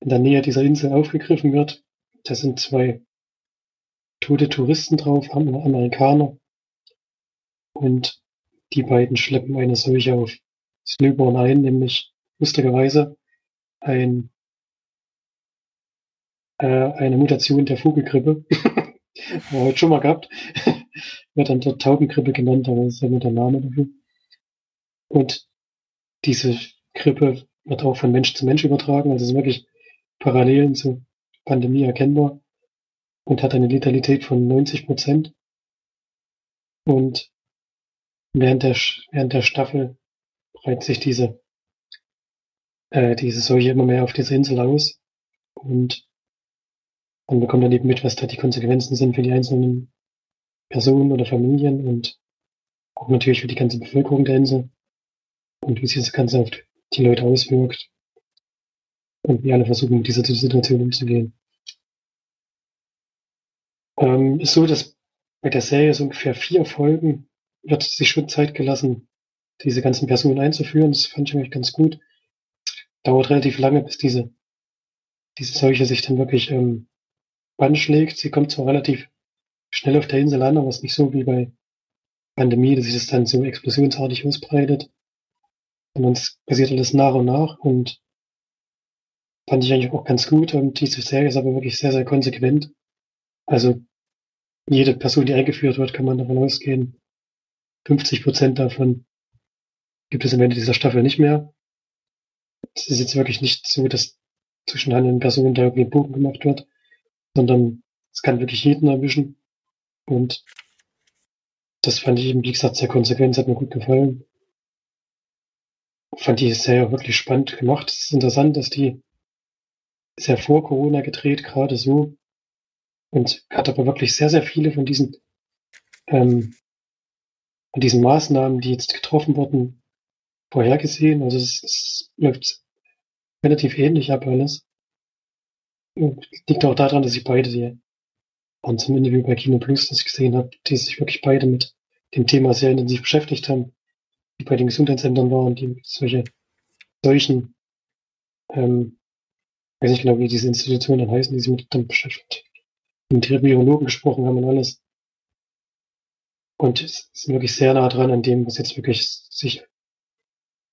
in der Nähe dieser Insel aufgegriffen wird. Da sind zwei tote Touristen drauf, Amerikaner. Und die beiden schleppen eine Seuche auf Slöborn ein, nämlich lustigerweise ein, äh, eine Mutation der Vogelgrippe. Haben wir heute schon mal gehabt. Wird dann dort Taubengrippe genannt, aber das ist ja nur der Name dafür. Und diese Grippe wird auch von Mensch zu Mensch übertragen, also es ist wirklich Parallelen zur Pandemie erkennbar und hat eine Letalität von 90 Prozent. Und während der, während der Staffel breitet sich diese, äh, diese Seuche immer mehr auf dieser Insel aus. Und man bekommt dann eben mit, was da die Konsequenzen sind für die einzelnen Personen oder Familien und auch natürlich für die ganze Bevölkerung der Insel und wie sich das Ganze auf die Leute auswirkt und wie alle versuchen, mit dieser Situation umzugehen. Ähm, ist so, dass bei der Serie so ungefähr vier Folgen wird sich schon Zeit gelassen, diese ganzen Personen einzuführen. Das fand ich eigentlich ganz gut. Dauert relativ lange, bis diese, diese Seuche sich dann wirklich ähm, anschlägt. Sie kommt zwar relativ schnell auf der Insel an, aber es ist nicht so wie bei Pandemie, dass sich das dann so explosionsartig ausbreitet. Sondern es passiert alles nach und nach und fand ich eigentlich auch ganz gut. Und diese Serie ist aber wirklich sehr, sehr konsequent. Also jede Person, die eingeführt wird, kann man davon ausgehen, 50 Prozent davon gibt es am Ende dieser Staffel nicht mehr. Es ist jetzt wirklich nicht so, dass zwischen handelnden Personen da irgendwie ein Bogen gemacht wird, sondern es kann wirklich jeden erwischen. Und das fand ich eben, wie gesagt, sehr konsequent, hat mir gut gefallen. Fand die Serie wirklich spannend gemacht. Es ist interessant, dass die sehr vor Corona gedreht, gerade so. Und hat aber wirklich sehr, sehr viele von diesen, ähm, von diesen Maßnahmen, die jetzt getroffen wurden, vorhergesehen. Also es, es läuft relativ ähnlich ab alles. Und liegt auch daran, dass sich beide die und zum Interview bei Kino Plus, das ich gesehen habe, die sich wirklich beide mit dem Thema sehr intensiv beschäftigt haben, die bei den Gesundheitsämtern waren, die solche solchen, ähm, weiß nicht genau, wie diese Institutionen dann heißen, die sich mit dann beschäftigt, mit Virologen gesprochen haben und alles. Und es ist wirklich sehr nah dran an dem, was jetzt wirklich sich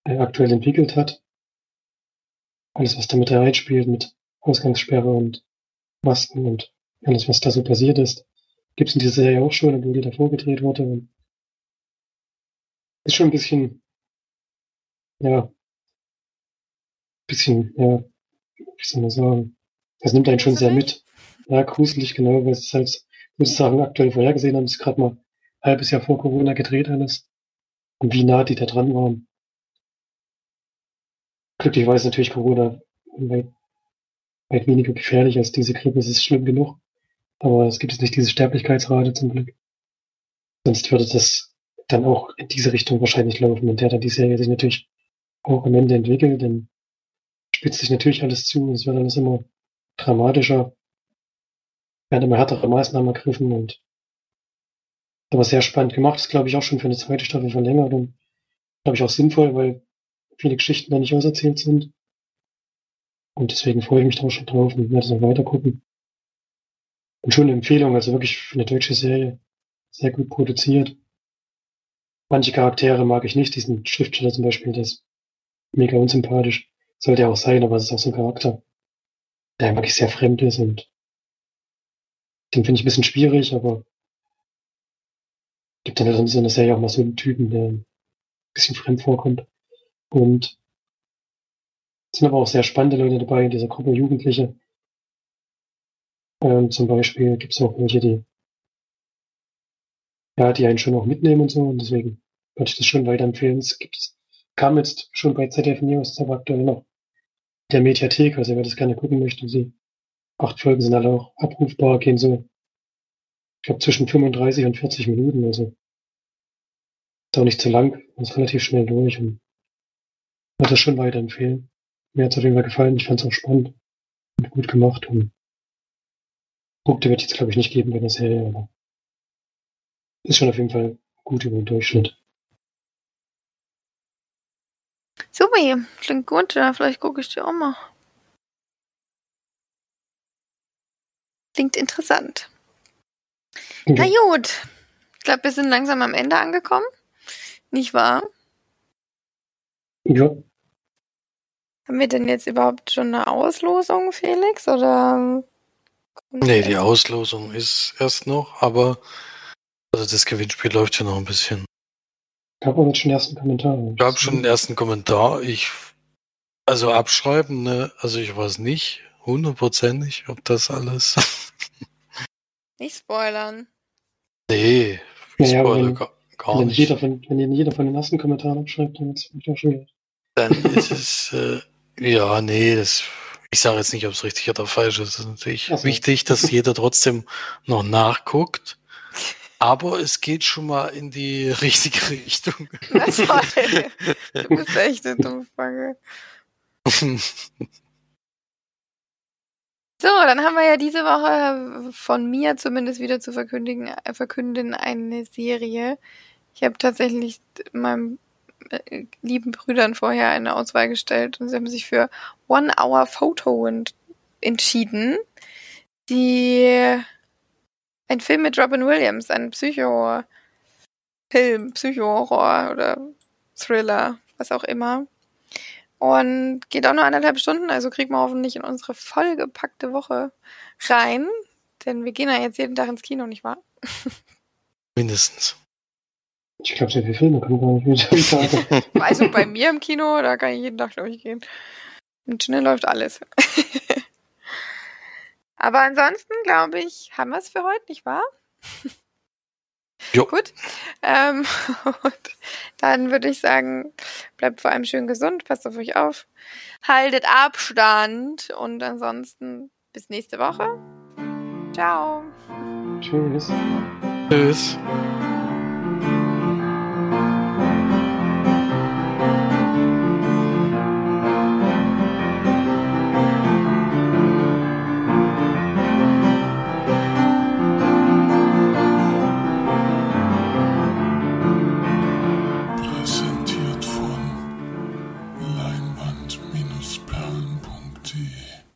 äh, aktuell entwickelt hat. Alles, was damit reinspielt, mit Ausgangssperre und Masken und alles, was da so passiert ist, gibt es in dieser Serie auch schon, obwohl die davor gedreht wurde. Ist schon ein bisschen, ja, bisschen, ja, wie soll man sagen, das nimmt einen schon sehr mit. Ja, gruselig, genau, weil es halt, muss ich sagen, aktuell vorhergesehen haben, ist gerade mal halbes Jahr vor Corona gedreht alles. Und wie nah die da dran waren. Glücklicherweise natürlich Corona weit, weit weniger gefährlich als diese Grippe, es ist schlimm genug. Aber es gibt jetzt nicht diese Sterblichkeitsrate zum Glück. Sonst würde das dann auch in diese Richtung wahrscheinlich laufen, in der dann die Serie sich natürlich auch am Ende entwickelt, denn spitzt sich natürlich alles zu, es wird alles immer dramatischer, werden immer härtere Maßnahmen ergriffen und aber sehr spannend gemacht, ist glaube ich auch schon für eine zweite Staffel verlängert und glaube ich auch sinnvoll, weil viele Geschichten da nicht auserzählt sind. Und deswegen freue ich mich da auch schon drauf und werde es noch weiter gucken. Und schon eine Empfehlung, also wirklich für eine deutsche Serie sehr gut produziert. Manche Charaktere mag ich nicht, diesen Schriftsteller zum Beispiel, der ist mega unsympathisch. Sollte er auch sein, aber es ist auch so ein Charakter, der wirklich sehr fremd ist und den finde ich ein bisschen schwierig, aber gibt halt in einer Serie auch mal so einen Typen, der ein bisschen fremd vorkommt. Und es sind aber auch sehr spannende Leute dabei in dieser Gruppe Jugendliche. Ähm, zum Beispiel gibt es auch welche, die ja, die einen schon auch mitnehmen und so. Und deswegen würde ich das schon weiterempfehlen. Es gibt, kam jetzt schon bei ZDF News, aber aktuell noch der Mediathek. Also wer das gerne gucken möchte, die acht Folgen sind alle auch abrufbar, gehen so, ich glaube, zwischen 35 und 40 Minuten. Also ist auch nicht zu lang, ist relativ schnell durch und würde das schon weiterempfehlen. Mir hat es auf jeden Fall gefallen. Ich fand es auch spannend und gut gemacht. Und Punkte wird es jetzt, glaube ich, nicht geben bei der Serie, aber ist schon auf jeden Fall gut über den Durchschnitt. Super, klingt gut. Ja, vielleicht gucke ich dir auch mal. Klingt interessant. Ja. Na gut. Ich glaube, wir sind langsam am Ende angekommen. Nicht wahr? Ja, Haben wir denn jetzt überhaupt schon eine Auslosung, Felix? Oder? Nee, die Auslosung ist erst noch, aber also das Gewinnspiel läuft ja noch ein bisschen. gab auch jetzt schon den ersten Kommentar. Ich habe schon den ersten Kommentar. Ich, also abschreiben, ne? Also ich weiß nicht hundertprozentig, ob das alles. Nicht spoilern. nee, ich aber spoilere gar, Wenn nicht. jeder, von, wenn jeder von den ersten Kommentaren abschreibt, dann wird es auch schwierig. Dann ist es, äh, ja, nee, das, ich sage jetzt nicht, ob es richtig oder falsch ist. Es ist natürlich Ach so. wichtig, dass jeder trotzdem noch nachguckt. Aber es geht schon mal in die richtige Richtung. Na toll. Du bist echt eine Dummfrage. So, dann haben wir ja diese Woche von mir zumindest wieder zu verkündigen, äh, verkünden eine Serie. Ich habe tatsächlich meinem äh, lieben Brüdern vorher eine Auswahl gestellt und sie haben sich für One Hour Photo ent entschieden. Die ein Film mit Robin Williams, ein Psycho Film, Psycho-Horror oder Thriller, was auch immer. Und geht auch nur anderthalb Stunden, also kriegt man hoffentlich in unsere vollgepackte Woche rein. Denn wir gehen ja jetzt jeden Tag ins Kino, nicht wahr? Mindestens. Ich glaube, so viele Filme kommen gar nicht mit am Tag. Also bei mir im Kino, da kann ich jeden Tag, glaube ich, gehen. Und schnell läuft alles. Aber ansonsten, glaube ich, haben wir es für heute, nicht wahr? Jo. Gut. Ähm, und dann würde ich sagen, bleibt vor allem schön gesund, passt auf euch auf, haltet Abstand und ansonsten bis nächste Woche. Ciao. Tschüss. Tschüss.